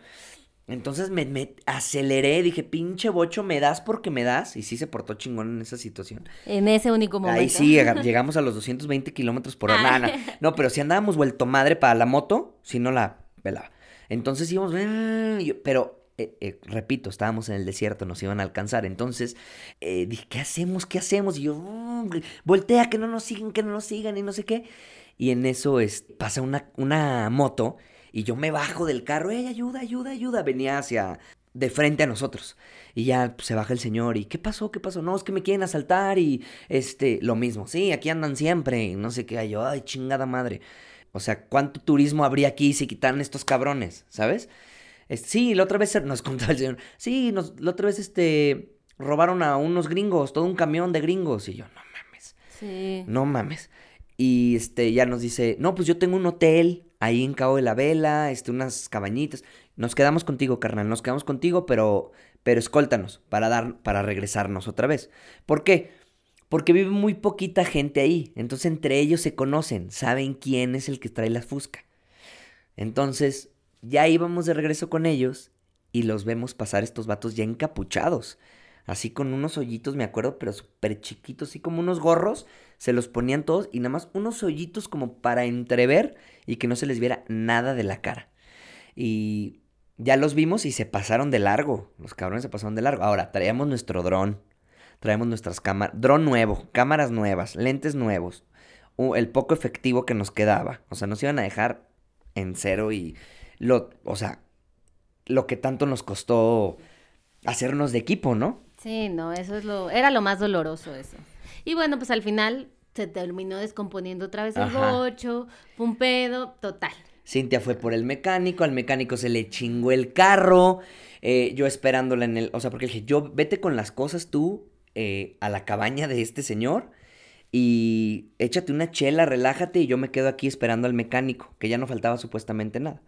Entonces me, aceleré, dije, pinche bocho, me das porque me das. Y sí se portó chingón en esa situación.
En ese único momento.
Ahí sí, llegamos a los 220 kilómetros por hora. No, no, pero si andábamos vuelto madre para la moto, si no la velaba. Entonces íbamos, pero eh, eh, repito, estábamos en el desierto, nos iban a alcanzar. Entonces eh, dije, ¿qué hacemos? ¿Qué hacemos? Y yo, voltea, que no nos sigan, que no nos sigan y no sé qué. Y en eso es, pasa una, una moto y yo me bajo del carro, ¡ey, ayuda, ayuda, ayuda! Venía hacia, de frente a nosotros. Y ya pues, se baja el señor y ¿qué pasó? ¿Qué pasó? No, es que me quieren asaltar y este, lo mismo. Sí, aquí andan siempre, no sé qué. Yo, ay, chingada madre. O sea, ¿cuánto turismo habría aquí si quitaran estos cabrones? ¿Sabes? Sí, la otra vez nos contaba el señor. Sí, nos, la otra vez este robaron a unos gringos, todo un camión de gringos. Y yo, no mames. Sí. No mames. Y este ya nos dice, no, pues yo tengo un hotel ahí en Cabo de la Vela, este, unas cabañitas. Nos quedamos contigo, carnal, nos quedamos contigo, pero, pero escóltanos para, dar, para regresarnos otra vez. ¿Por qué? Porque vive muy poquita gente ahí, entonces entre ellos se conocen, saben quién es el que trae la fusca. Entonces, ya íbamos de regreso con ellos y los vemos pasar estos vatos ya encapuchados así con unos hoyitos, me acuerdo, pero súper chiquitos, así como unos gorros, se los ponían todos y nada más unos hoyitos como para entrever y que no se les viera nada de la cara. Y ya los vimos y se pasaron de largo, los cabrones se pasaron de largo. Ahora, traíamos nuestro dron, traemos nuestras cámaras, dron nuevo, cámaras nuevas, lentes nuevos, el poco efectivo que nos quedaba, o sea, nos iban a dejar en cero y lo, o sea, lo que tanto nos costó hacernos de equipo, ¿no?
Sí, no, eso es lo, era lo más doloroso eso. Y bueno, pues al final se terminó descomponiendo otra vez el bocho, fue un pedo, total.
Cintia fue por el mecánico, al mecánico se le chingó el carro, eh, yo esperándola en el, o sea, porque dije, yo vete con las cosas tú eh, a la cabaña de este señor y échate una chela, relájate y yo me quedo aquí esperando al mecánico, que ya no faltaba supuestamente nada.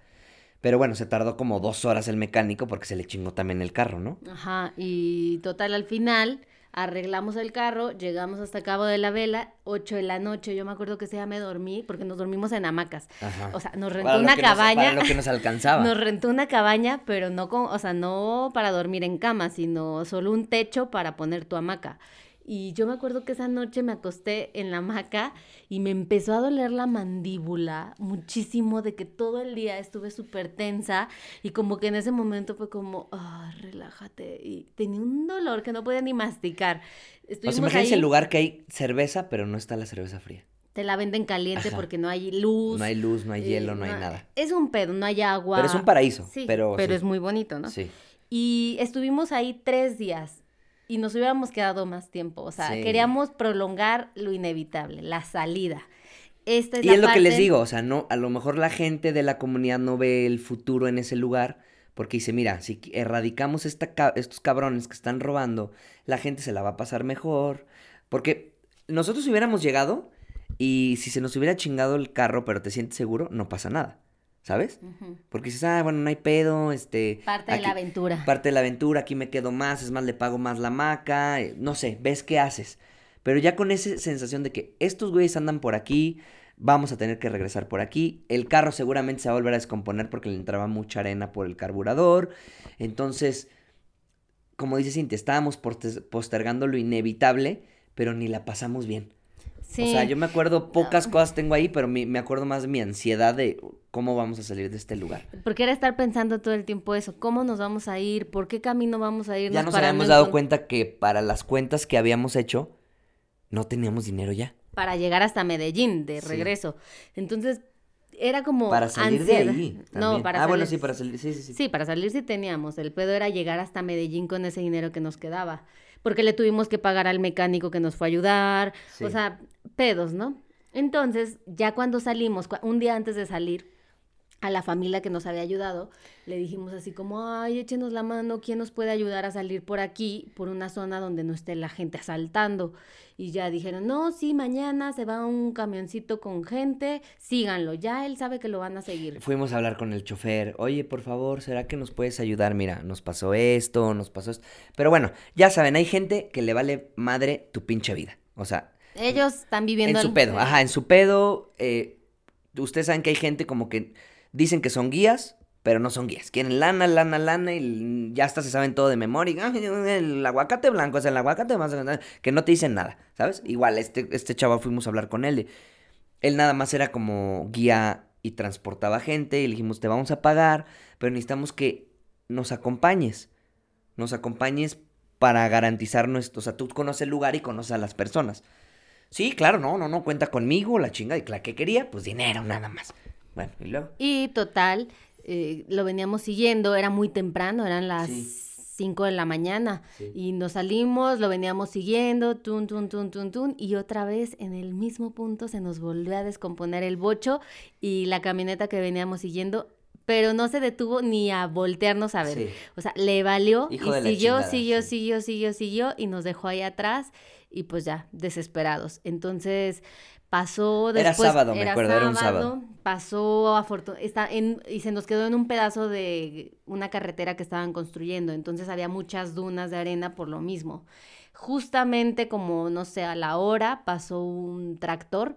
Pero bueno, se tardó como dos horas el mecánico porque se le chingó también el carro, ¿no?
Ajá, y total al final arreglamos el carro, llegamos hasta Cabo de la Vela, 8 de la noche, yo me acuerdo que se me dormí, porque nos dormimos en hamacas. Ajá. O sea, nos rentó una cabaña.
para lo que nos alcanzaba.
Nos rentó una cabaña, pero no con, o sea, no para dormir en cama, sino solo un techo para poner tu hamaca. Y yo me acuerdo que esa noche me acosté en la hamaca y me empezó a doler la mandíbula muchísimo de que todo el día estuve súper tensa y como que en ese momento fue como, ah, relájate. Y tenía un dolor que no podía ni masticar.
Estuvimos o sea, imagínense el lugar que hay cerveza, pero no está la cerveza fría.
Te la venden caliente porque no hay luz.
No hay luz, no hay hielo, no, hay nada.
Es un pedo, no hay agua.
Pero es un paraíso.
Sí,
pero,
pero es muy bonito, ¿no?
Sí.
Y estuvimos ahí tres días y nos hubiéramos quedado más tiempo. O sea, queríamos prolongar lo inevitable, la salida. Esta es
y es lo que les digo, o sea, no, a lo mejor la gente de la comunidad no ve el futuro en ese lugar porque dice, mira, si erradicamos esta, estos cabrones que están robando, la gente se la va a pasar mejor. Porque nosotros hubiéramos llegado y si se nos hubiera chingado el carro, pero te sientes seguro, no pasa nada. ¿Sabes? Porque dices, ah, bueno, no hay pedo, este...
Parte de la aventura.
Parte de la aventura, aquí me quedo más, es más, le pago más la maca, eh, no sé, ves qué haces. Pero ya con esa sensación de que estos güeyes andan por aquí, vamos a tener que regresar por aquí, el carro seguramente se va a volver a descomponer porque le entraba mucha arena por el carburador, entonces, como dice Cintia, estábamos postergando lo inevitable, pero ni la pasamos bien. O sea, yo me acuerdo, pocas cosas tengo ahí, pero me acuerdo más de mi ansiedad de cómo vamos a salir de este lugar.
Porque era estar pensando todo el tiempo eso, cómo nos vamos a ir, por qué camino vamos a ir.
Ya nos habíamos dado cuenta que para las cuentas que habíamos hecho, no teníamos dinero ya.
Para llegar hasta Medellín, de regreso. Entonces, era como
para salir de ahí no para ah bueno sí para salir sí sí sí
sí para salir sí teníamos el pedo era llegar hasta Medellín con ese dinero que nos quedaba porque le tuvimos que pagar al mecánico que nos fue a ayudar o sea pedos no entonces ya cuando salimos un día antes de salir a la familia que nos había ayudado, le dijimos así como, ay, échenos la mano, ¿quién nos puede ayudar a salir por aquí, por una zona donde no esté la gente asaltando? Y ya dijeron, no, sí, mañana se va un camioncito con gente, síganlo, ya él sabe que lo van a seguir.
Fuimos a hablar con el chofer, oye, por favor, ¿será que nos puedes ayudar? Mira, nos pasó esto, nos pasó esto. Pero bueno, ya saben, hay gente que le vale madre tu pinche vida. O sea...
Ellos están viviendo...
En su pedo, ajá, en su pedo. Eh, ustedes saben que hay gente como que dicen que son guías, pero no son guías. Quieren lana, lana, lana y ya hasta se saben todo de memoria. El aguacate blanco es el aguacate más que no te dicen nada, ¿sabes? Igual, este, este chaval fuimos a hablar con él. él nada más era como guía y transportaba gente y le dijimos, te vamos a pagar, pero necesitamos que nos acompañes. Nos acompañes para garantizar nuestro... O sea, tú conoces el lugar y conoces a las personas. Sí, claro, no, no, no, cuenta conmigo, la chinga, y la que quería, pues dinero, nada más. Bueno, y luego.
Y total, eh, lo veníamos siguiendo, era muy temprano, eran las 5 de la mañana. Y nos salimos, lo veníamos siguiendo, tun, tun, tun, tun, tun. Y otra vez en el mismo punto se nos volvió a descomponer el bocho y la camioneta que veníamos siguiendo pero no se detuvo ni a voltearnos a ver. O sea, le valió y siguió, siguió, siguió, siguió, siguió y nos dejó ahí atrás y pues ya, desesperados. Entonces, pasó después.
Era sábado, me acuerdo, era un sábado.
Pasó afortunadamente, y se nos quedó en un pedazo de una carretera que estaban construyendo, entonces había muchas dunas de arena por lo mismo. Justamente como, no sé, a la hora pasó un tractor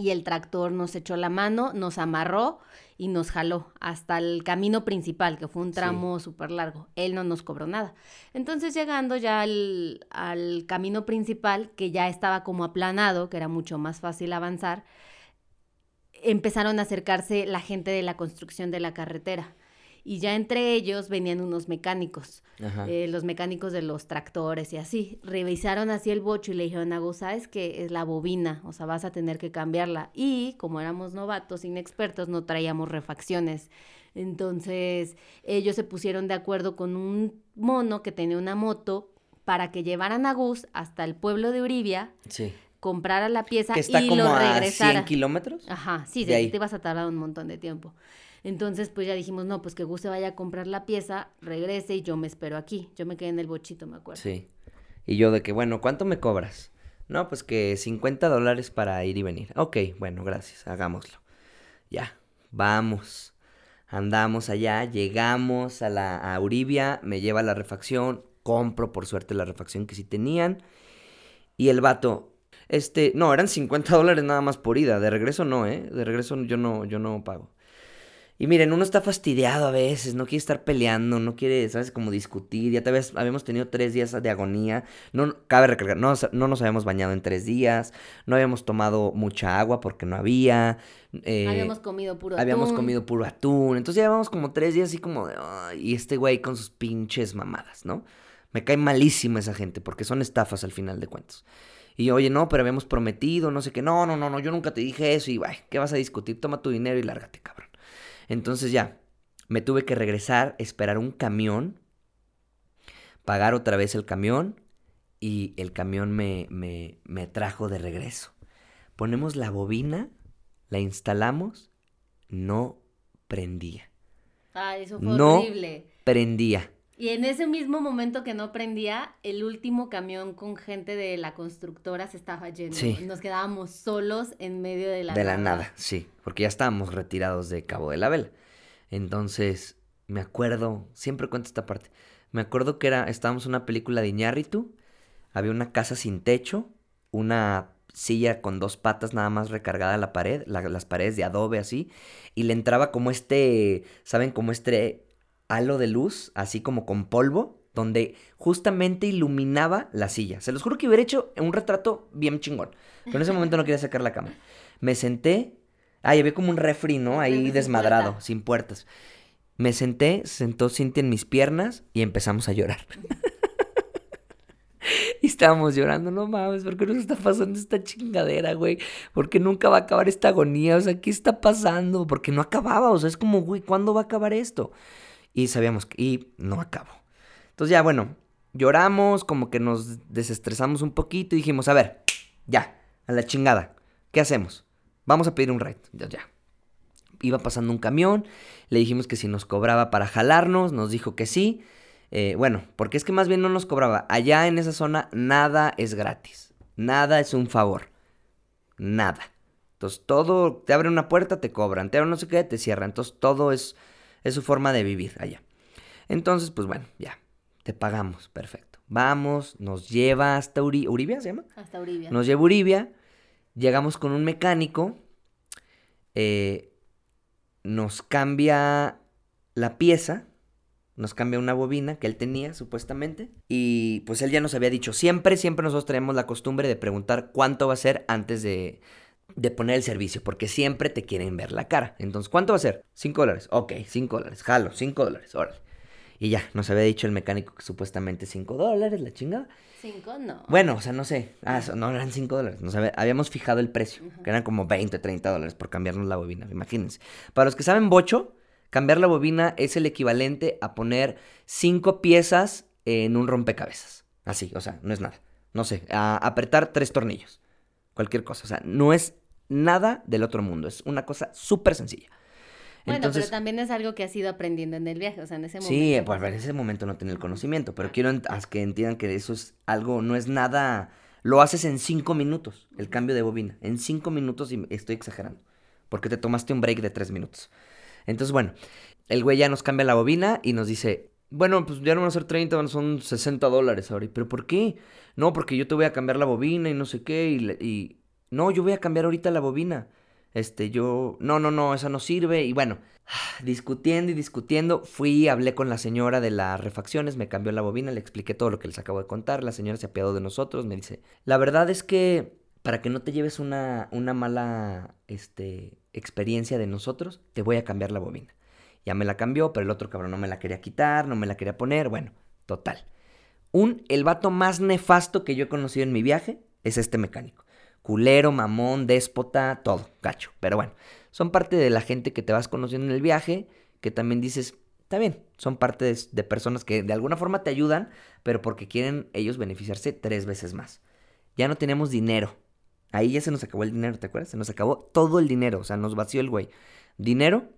y el tractor nos echó la mano, nos amarró y nos jaló hasta el camino principal, que fue un tramo súper largo. Él no nos cobró nada. Entonces llegando ya al, al camino principal, que ya estaba como aplanado, que era mucho más fácil avanzar, empezaron a acercarse la gente de la construcción de la carretera y ya entre ellos venían unos mecánicos, eh, los mecánicos de los tractores y así. Revisaron así el bocho y le dijeron a ¿sabes que es la bobina? O sea, vas a tener que cambiarla. Y como éramos novatos, inexpertos, no traíamos refacciones. Entonces ellos se pusieron de acuerdo con un mono que tenía una moto para que llevaran a Gus hasta el pueblo de Uribia. Sí comprara la pieza
que está
y
como
lo
regresara. A 100 kilómetros?
Ajá, sí, de, ahí te vas a tardar un montón de tiempo. Entonces, pues ya dijimos, no, pues que Gus se vaya a comprar la pieza, regrese y yo me espero aquí. Yo me quedé en el bochito, me acuerdo.
Sí. Y yo de que, bueno, ¿cuánto me cobras? No, pues que 50 dólares para ir y venir. Ok, bueno, gracias, hagámoslo. Ya, vamos. Andamos allá, llegamos a la a Uribia, me lleva la refacción, compro por suerte la refacción que sí tenían. Y el vato, este, no, eran 50 dólares nada más por ida. De regreso no, ¿eh? De regreso yo no, yo no pago. Y miren, uno está fastidiado a veces, no quiere estar peleando, no quiere, ¿sabes? Como discutir. Ya te ves, habíamos tenido tres días de agonía. No, cabe recalcar, no, no nos habíamos bañado en tres días, no habíamos tomado mucha agua porque no había.
Eh, habíamos comido puro atún.
Habíamos comido puro atún. Entonces ya llevamos como tres días así como de, y este güey con sus pinches mamadas, ¿no? Me cae malísimo esa gente porque son estafas al final de cuentas. Y oye, no, pero habíamos prometido, no sé qué. No, no, no, no, yo nunca te dije eso. Y, ¿qué vas a discutir? Toma tu dinero y lárgate, cabrón. Entonces ya, me tuve que regresar, esperar un camión, pagar otra vez el camión y el camión me, me, me trajo de regreso. Ponemos la bobina, la instalamos, no prendía.
Ay, eso fue no
prendía.
Y en ese mismo momento que no prendía, el último camión con gente de la constructora se estaba yendo. Sí. Nos quedábamos solos en medio de la
nada. De la nada, sí. Porque ya estábamos retirados de Cabo de la Vela. Entonces, me acuerdo, siempre cuento esta parte. Me acuerdo que era, estábamos en una película de Iñárritu, había una casa sin techo, una silla con dos patas nada más recargada a la pared, las paredes de adobe así, y le entraba como este, ¿saben? Como este halo de luz, así como con polvo, donde justamente iluminaba la silla. Se los juro que hubiera hecho un retrato bien chingón. Pero en ese momento no quería sacar la cama. Me senté. Ah, había como un refri, ¿no? Ahí desmadrado, sin puertas. Me senté, sentó Cintia en mis piernas y empezamos a llorar. y estábamos llorando, no mames, ¿por qué nos está pasando esta chingadera, güey? ¿Por qué nunca va a acabar esta agonía? O sea, ¿qué está pasando? Porque no acababa, o sea, es como, güey, ¿cuándo va a acabar esto? Y sabíamos que y no acabó. Entonces ya, bueno, lloramos, como que nos desestresamos un poquito y dijimos, a ver, ya, a la chingada, ¿qué hacemos? Vamos a pedir un ride, ya, ya. iba pasando un camión, le dijimos que si nos cobraba para jalarnos, nos dijo que sí. Eh, bueno, porque es que más bien no nos cobraba. Allá en esa zona nada es gratis, nada es un favor, nada. Entonces todo, te abren una puerta, te cobran, te abren no sé qué, te cierran. Entonces todo es, es su forma de vivir allá. Entonces, pues bueno, ya, te pagamos, perfecto. Vamos, nos lleva hasta Uribia, ¿se llama?
Hasta Uribia.
Nos lleva Uribia, llegamos con un mecánico, eh, nos cambia la pieza, nos cambia una bobina que él tenía supuestamente y pues él ya nos había dicho, siempre, siempre nosotros tenemos la costumbre de preguntar cuánto va a ser antes de, de poner el servicio, porque siempre te quieren ver la cara. Entonces, ¿cuánto va a ser? 5 dólares. Ok, 5 dólares. Jalo, 5 dólares. Órale. Y ya, nos había dicho el mecánico que supuestamente 5 dólares, la chingada.
5 no.
Bueno, o sea, no sé. Ah, no, eran 5 dólares. Nos habíamos fijado el precio, que eran como 20, 30 dólares por cambiarnos la bobina. Imagínense. Para los que saben bocho, cambiar la bobina es el equivalente a poner 5 piezas en un rompecabezas. Así, o sea, no es nada. No sé, a apretar tres tornillos. Cualquier cosa. O sea, no es nada del otro mundo. Es una cosa súper sencilla.
Bueno, pero también es algo que has ido aprendiendo en el viaje, o sea, en ese momento.
Sí, pues en ese momento no tenía el conocimiento, pero quiero que entiendan que eso es algo, no es nada, lo haces en cinco minutos, el cambio de bobina, en cinco minutos y estoy exagerando, porque te tomaste un break de tres minutos. Entonces, bueno, el güey ya nos cambia la bobina y nos dice, bueno, pues ya no van a ser 30, son 60 dólares ahora. ¿Pero por qué? No, porque yo te voy a cambiar la bobina y no sé qué, y, y... no, yo voy a cambiar ahorita la bobina. Este, yo, no, no, no, esa no sirve. Y bueno, discutiendo y discutiendo, fui, hablé con la señora de las refacciones, me cambió la bobina, le expliqué todo lo que les acabo de contar. La señora se apiadó de nosotros, me dice, la verdad es que para que no te lleves una, una mala este, experiencia de nosotros, te voy a cambiar la bobina. Ya me la cambió, pero el otro cabrón no me la quería quitar, no me la quería poner. Bueno, total. Un, el vato más nefasto que yo he conocido en mi viaje es este mecánico culero, mamón, déspota, todo, gacho. Pero bueno, son parte de la gente que te vas conociendo en el viaje, que también dices, está bien, son parte de, personas que de alguna forma te ayudan, pero porque quieren ellos beneficiarse tres veces más. Ya no tenemos dinero. Ahí ya se nos acabó el dinero, ¿te acuerdas? Se nos acabó todo el dinero, o sea, nos vació el güey. Dinero,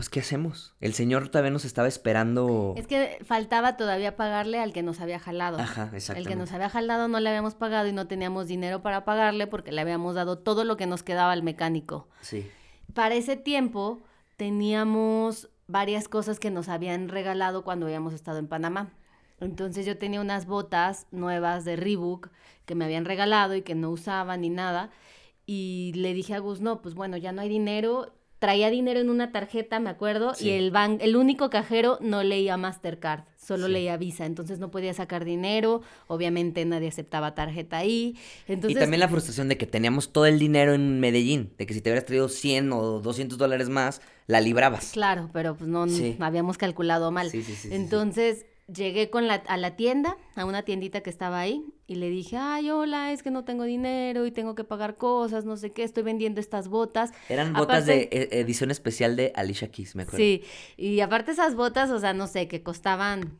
pues ¿qué hacemos? El señor todavía nos estaba esperando.
Es que faltaba todavía pagarle al que nos había jalado.
Ajá, exactamente.
El que nos había jalado no le habíamos pagado y no teníamos dinero para pagarle porque le habíamos dado todo lo que nos quedaba al mecánico.
Sí.
Para ese tiempo teníamos varias cosas que nos habían regalado cuando habíamos estado en Panamá. Entonces yo tenía unas botas nuevas de Reebok que me habían regalado y que no usaba ni nada. Y le dije a Gus, no, pues bueno, ya no hay dinero, traía dinero en una tarjeta, me acuerdo, y el ban el único cajero no leía Mastercard, solo leía Visa, entonces no podía sacar dinero, obviamente nadie aceptaba tarjeta ahí. Entonces,
y también la frustración de que teníamos todo el dinero en Medellín, de que si te hubieras traído 100 o 200 dólares más, la librabas.
Claro, pero pues no, habíamos calculado mal. entonces llegué con la, a la tienda, a una tiendita que estaba ahí, y le dije, ay, hola, es que no tengo dinero y tengo que pagar cosas, no sé qué, estoy vendiendo estas botas.
Eran botas de e, edición especial de Alicia Keys, me acuerdo.
Sí, y aparte esas botas, o sea, no sé, que costaban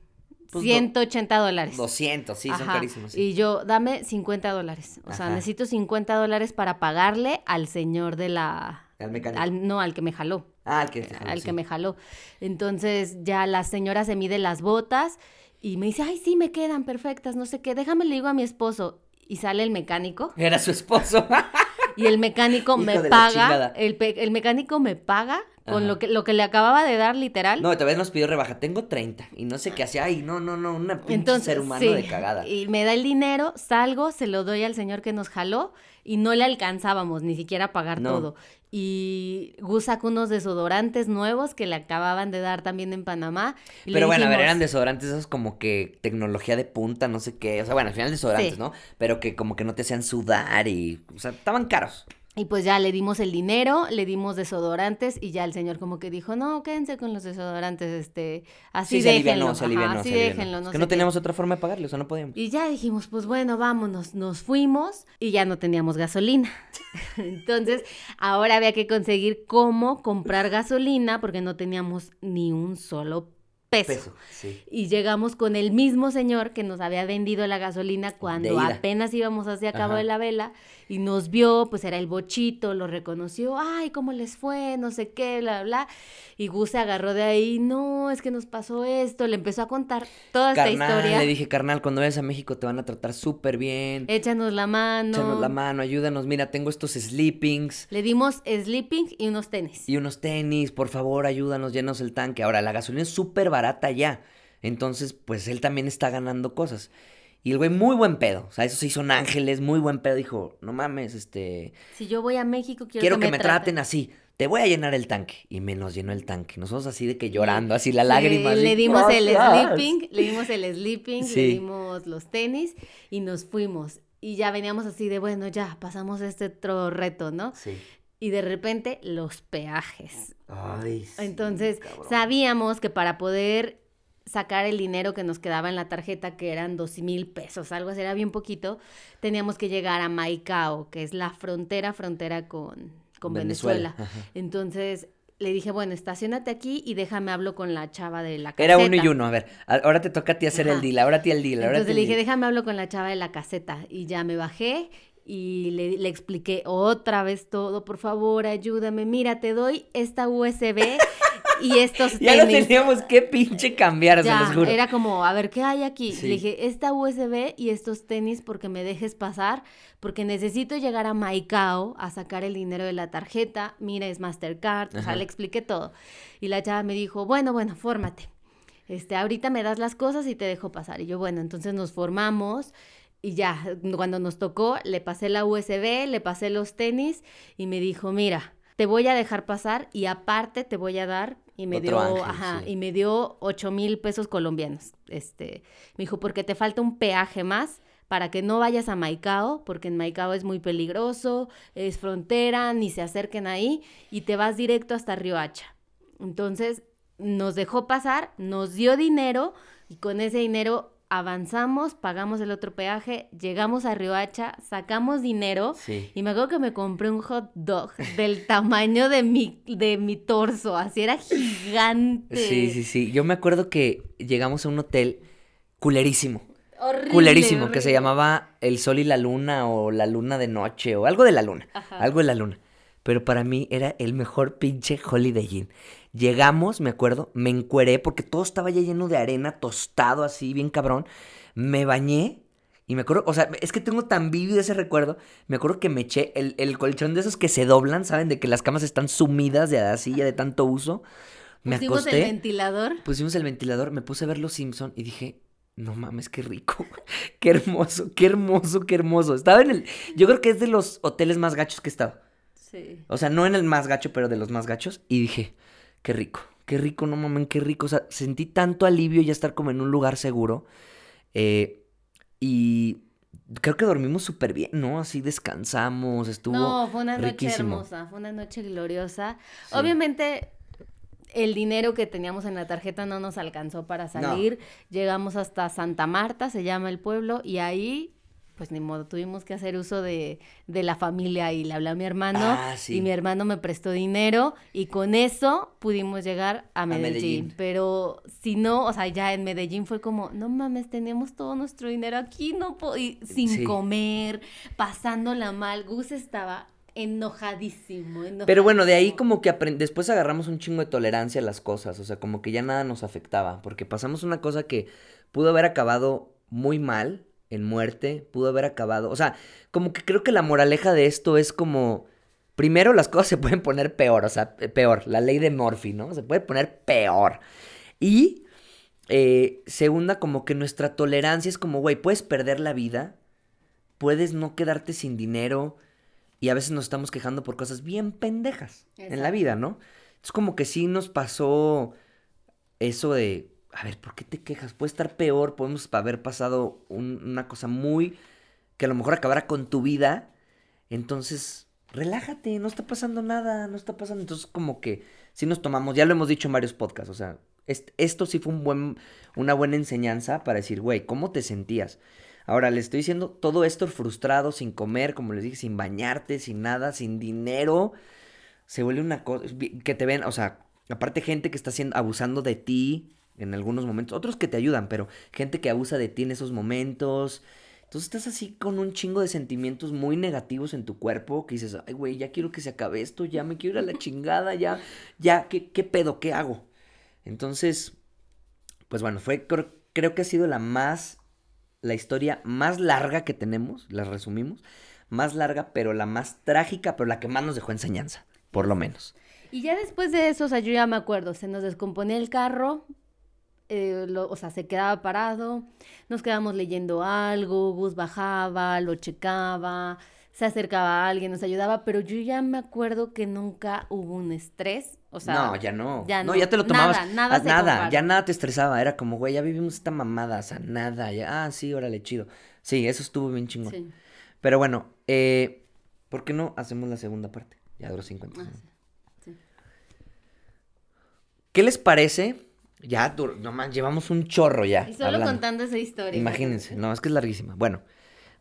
180 pues dólares.
200, sí, son carísimos.
Y yo, dame 50 dólares. O sea, necesito 50 dólares para pagarle al señor de la...
Al mecánico.
no, al que me jaló.
Ah, al que,
al que me jaló. Entonces ya la señora se mide las botas y me dice, ay, sí, me quedan perfectas, no sé qué, déjame le digo a mi esposo. Y sale el mecánico.
Era su esposo.
y el mecánico me paga, el, el, mecánico me paga con lo que, lo que le acababa de dar literal.
No, vez nos pidió rebaja, tengo 30 y no sé qué hace, ay, no, no, no, una pinche ser humano de cagada.
Y me da el dinero, salgo, se lo doy al señor que nos jaló y no le alcanzábamos ni siquiera a pagar todo. Y Gus sacó unos desodorantes nuevos que le acababan de dar también en Panamá.
Pero bueno, a ver, eran desodorantes esos como que tecnología de punta, no sé qué. O sea, bueno, al final desodorantes, ¿no? Pero que como que no te hacían sudar y. O sea, estaban caros.
Y pues ya le dimos el dinero, le dimos desodorantes y ya el señor como que dijo, no, quédense con los desodorantes, este, así sí, déjenlo. Se alivianó, así déjenlo,
no que no teníamos otra forma de pagarle, o sea, no podíamos.
Y ya dijimos, pues bueno, vámonos, nos fuimos y ya no teníamos gasolina. Entonces, ahora había que conseguir cómo comprar gasolina porque no teníamos ni un solo peso.
Peso, sí.
Y llegamos con el mismo señor que nos había vendido la gasolina cuando apenas íbamos hacia Cabo
Ajá.
de la Vela y nos vio, pues era el bochito, lo reconoció, ay, ¿cómo les fue? No sé qué, bla, bla. bla. Y Gus se agarró de ahí, no, es que nos pasó esto, le empezó a contar toda esta
Carnal,
historia.
le dije, carnal, cuando vayas a México te van a tratar súper bien.
Échanos la mano.
Échanos la mano, ayúdanos. Mira, tengo estos sleepings
Le dimos sleeping y unos tenis.
y unos tenis. Por favor, ayúdanos, llenos el tanque. Ahora, la gasolina es súper barata ya. Entonces, pues él también está ganando cosas. Y el güey, muy buen pedo. O sea, esos sí son ángeles, muy buen pedo. Dijo, no mames, este.
Si yo voy a México, quiero,
Quiero, que, me traten así. Te voy a llenar el tanque. Y me nos llenó el tanque. Nosotros así de que llorando, así la
Sí,
lágrima. así,
Le dimos el sleeping, le dimos el sleeping, le
Sí.
dimos los tenis y nos fuimos. Y ya veníamos así de, bueno, ya pasamos este otro reto, ¿no?
Sí.
Y de repente los peajes.
Ay, sí,
Entonces,
cabrón.
sabíamos que para poder sacar el dinero que nos quedaba en la tarjeta, que eran dos mil pesos, algo así, era bien poquito, teníamos que llegar a Maicao, que es la frontera, frontera con, con
Venezuela.
Entonces, le dije, bueno, estacionate aquí y déjame hablo con la chava de la caseta.
Era uno y uno. A ver, ahora te toca a ti hacer el deal. Ahora a ti el deal. Ahora
Entonces le dije,
deal.
déjame hablo con la chava de la caseta. Y ya me bajé y le, le expliqué otra vez todo. Por favor, ayúdame. Mira, te doy esta USB y estos
Ya lo
tenis.
teníamos que pinche cambiar, se
Ya,
los juro.
era como, a ver, ¿qué hay aquí?
Sí.
Le dije, esta USB y estos tenis porque me dejes pasar, porque necesito llegar a Maicao a sacar el dinero de la tarjeta. Mira, es Mastercard. O sea, le expliqué todo. Y la chava me dijo, bueno, bueno, fórmate. Este, ahorita me das las cosas y te dejo pasar. Y yo, bueno, entonces nos formamos y ya, cuando nos tocó, le pasé la USB, le pasé los tenis y me dijo, mira, te voy a dejar pasar y aparte te voy a dar y me
Otro
dio,
ángel,
ajá,
sí.
y me dio 8 mil pesos colombianos. Este, me dijo, porque te falta un peaje más para que no vayas a Maicao, porque en Maicao es muy peligroso, es frontera, ni se acerquen ahí, y te vas directo hasta Riohacha. Entonces, nos dejó pasar, nos dio dinero, y con ese dinero avanzamos, pagamos el otro peaje, llegamos a Riohacha, sacamos dinero,
Sí.
y me acuerdo que me compré un hot dog del tamaño de mi, de mi torso, así era gigante.
Sí, sí, sí. Yo me acuerdo que llegamos a un hotel culerísimo.
Horrible,
Culerísimo, que se llamaba El Sol y la Luna o La Luna de Noche o algo de la Luna.
Ajá.
Algo de la Luna. Pero para mí era el mejor pinche Holiday Inn. Llegamos, me acuerdo, me encueré porque todo estaba ya lleno de arena, tostado así, bien cabrón. Me bañé y me acuerdo, o sea, es que tengo tan vívido ese recuerdo. Me acuerdo que me eché el, el colchón de esos que se doblan, ¿saben? De que las camas están sumidas de así, ya de tanto uso. Me
Pusimos
acosté
el ventilador.
pusimos el ventilador, me puse a ver Los Simpson y dije, no mames, qué rico, qué hermoso, qué hermoso, qué hermoso. Estaba en el, yo creo que es de los hoteles más gachos que he estado.
Sí.
O sea, no en el más gacho, pero de los más gachos. Y dije, qué rico, qué rico, no mames, qué rico. O sea, sentí tanto alivio ya estar como en un lugar seguro. Eh, y creo que dormimos súper bien, ¿no? Así descansamos, estuvo
No, fue una noche hermosa, fue una noche gloriosa.
Sí.
Obviamente el dinero que teníamos en la tarjeta no nos alcanzó para salir. Llegamos hasta Santa Marta, se llama el pueblo, y ahí, pues ni modo, tuvimos que hacer uso de, de la familia y le hablé a mi hermano
Ah, sí.
y mi hermano me prestó dinero y con eso pudimos llegar a Medellín.
Medellín.
Pero si no, o sea, ya en Medellín fue como, no mames, tenemos todo nuestro dinero aquí, no y sin
Sí.
comer, pasándola mal. Gus estaba enojadísimo, enojadísimo.
Pero bueno, de ahí como que después agarramos un chingo de tolerancia a las cosas, o sea, como que ya nada nos afectaba, porque pasamos una cosa que pudo haber acabado muy mal, en muerte, pudo haber acabado, o sea, como que creo que la moraleja de esto es como, primero las cosas se pueden poner peor, o sea, pe- peor, la ley de Murphy, ¿no? Se puede poner peor. Y eh, segunda, como que nuestra tolerancia es como, güey, puedes perder la vida, puedes no quedarte sin dinero, y a veces nos estamos quejando por cosas bien pendejas en la vida, ¿no? Es como que sí nos pasó eso de, a ver, ¿por qué te quejas? Puede estar peor, podemos haber pasado un- una cosa muy que a lo mejor acabará con tu vida. Entonces, relájate, no está pasando nada, no está pasando. Entonces, como que sí nos tomamos, ya lo hemos dicho en varios podcasts, o sea, est- esto sí fue un buen, una buena enseñanza para decir, güey, ¿cómo te sentías? Ahora, le estoy diciendo todo esto frustrado, sin comer, como les dije, sin bañarte, sin nada, sin dinero. Se vuelve una cosa que te ven, o sea, aparte gente que está haciendo, abusando de ti, en algunos momentos, otros que te ayudan, pero gente que abusa de ti en esos momentos. Entonces estás así con un chingo de sentimientos muy negativos en tu cuerpo que dices, ay, güey, ya quiero que se acabe esto, ya me quiero ir a la chingada, ya, ya, ¿qué, qué pedo? ¿Qué hago? Entonces, pues bueno, fue, creo, creo que ha sido la más, la historia más larga que tenemos, la resumimos, más larga, pero la más trágica, pero la que más nos dejó enseñanza, por lo menos.
Y ya después de eso, o sea, yo ya me acuerdo, se nos descomponía el carro, eh, lo- o sea, se quedaba parado, nos quedamos leyendo algo, Gus bajaba, lo checaba, se acercaba a alguien, nos ayudaba, pero yo ya me acuerdo que nunca hubo un estrés, o sea,
no, ya no.
ya
no,
no.
ya te lo tomabas.
Nada, nada
ah,
se
nada,
compara.
ya nada te estresaba. Era como, güey, ya vivimos esta mamada, o sea, nada. Ya, ah, sí, órale, chido. Sí, eso estuvo bien chingón.
sí.
Pero bueno, eh, ¿por qué no hacemos la segunda parte? Ya duró 50
Ah, sí.
¿Qué les parece? Ya, dur- no más, llevamos un chorro ya.
Y solo
hablando.
contando esa historia.
Imagínense, no, es que es larguísima. Bueno,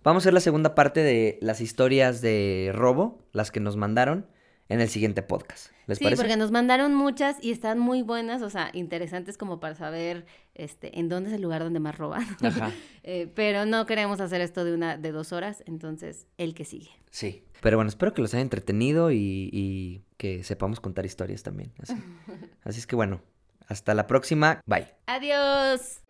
vamos a hacer la segunda parte de las historias de robo, las que nos mandaron, en el siguiente podcast. ¿Les
Sí,
parece?
porque nos mandaron muchas y están muy buenas, o sea, interesantes como para saber este, en dónde es el lugar donde más roban.
Ajá.
Eh, pero no queremos hacer esto de una, de dos horas, entonces el que sigue.
Sí. Pero bueno, espero que los haya entretenido y, y que sepamos contar historias también. Así. Así es que bueno, hasta la próxima. Bye.
Adiós.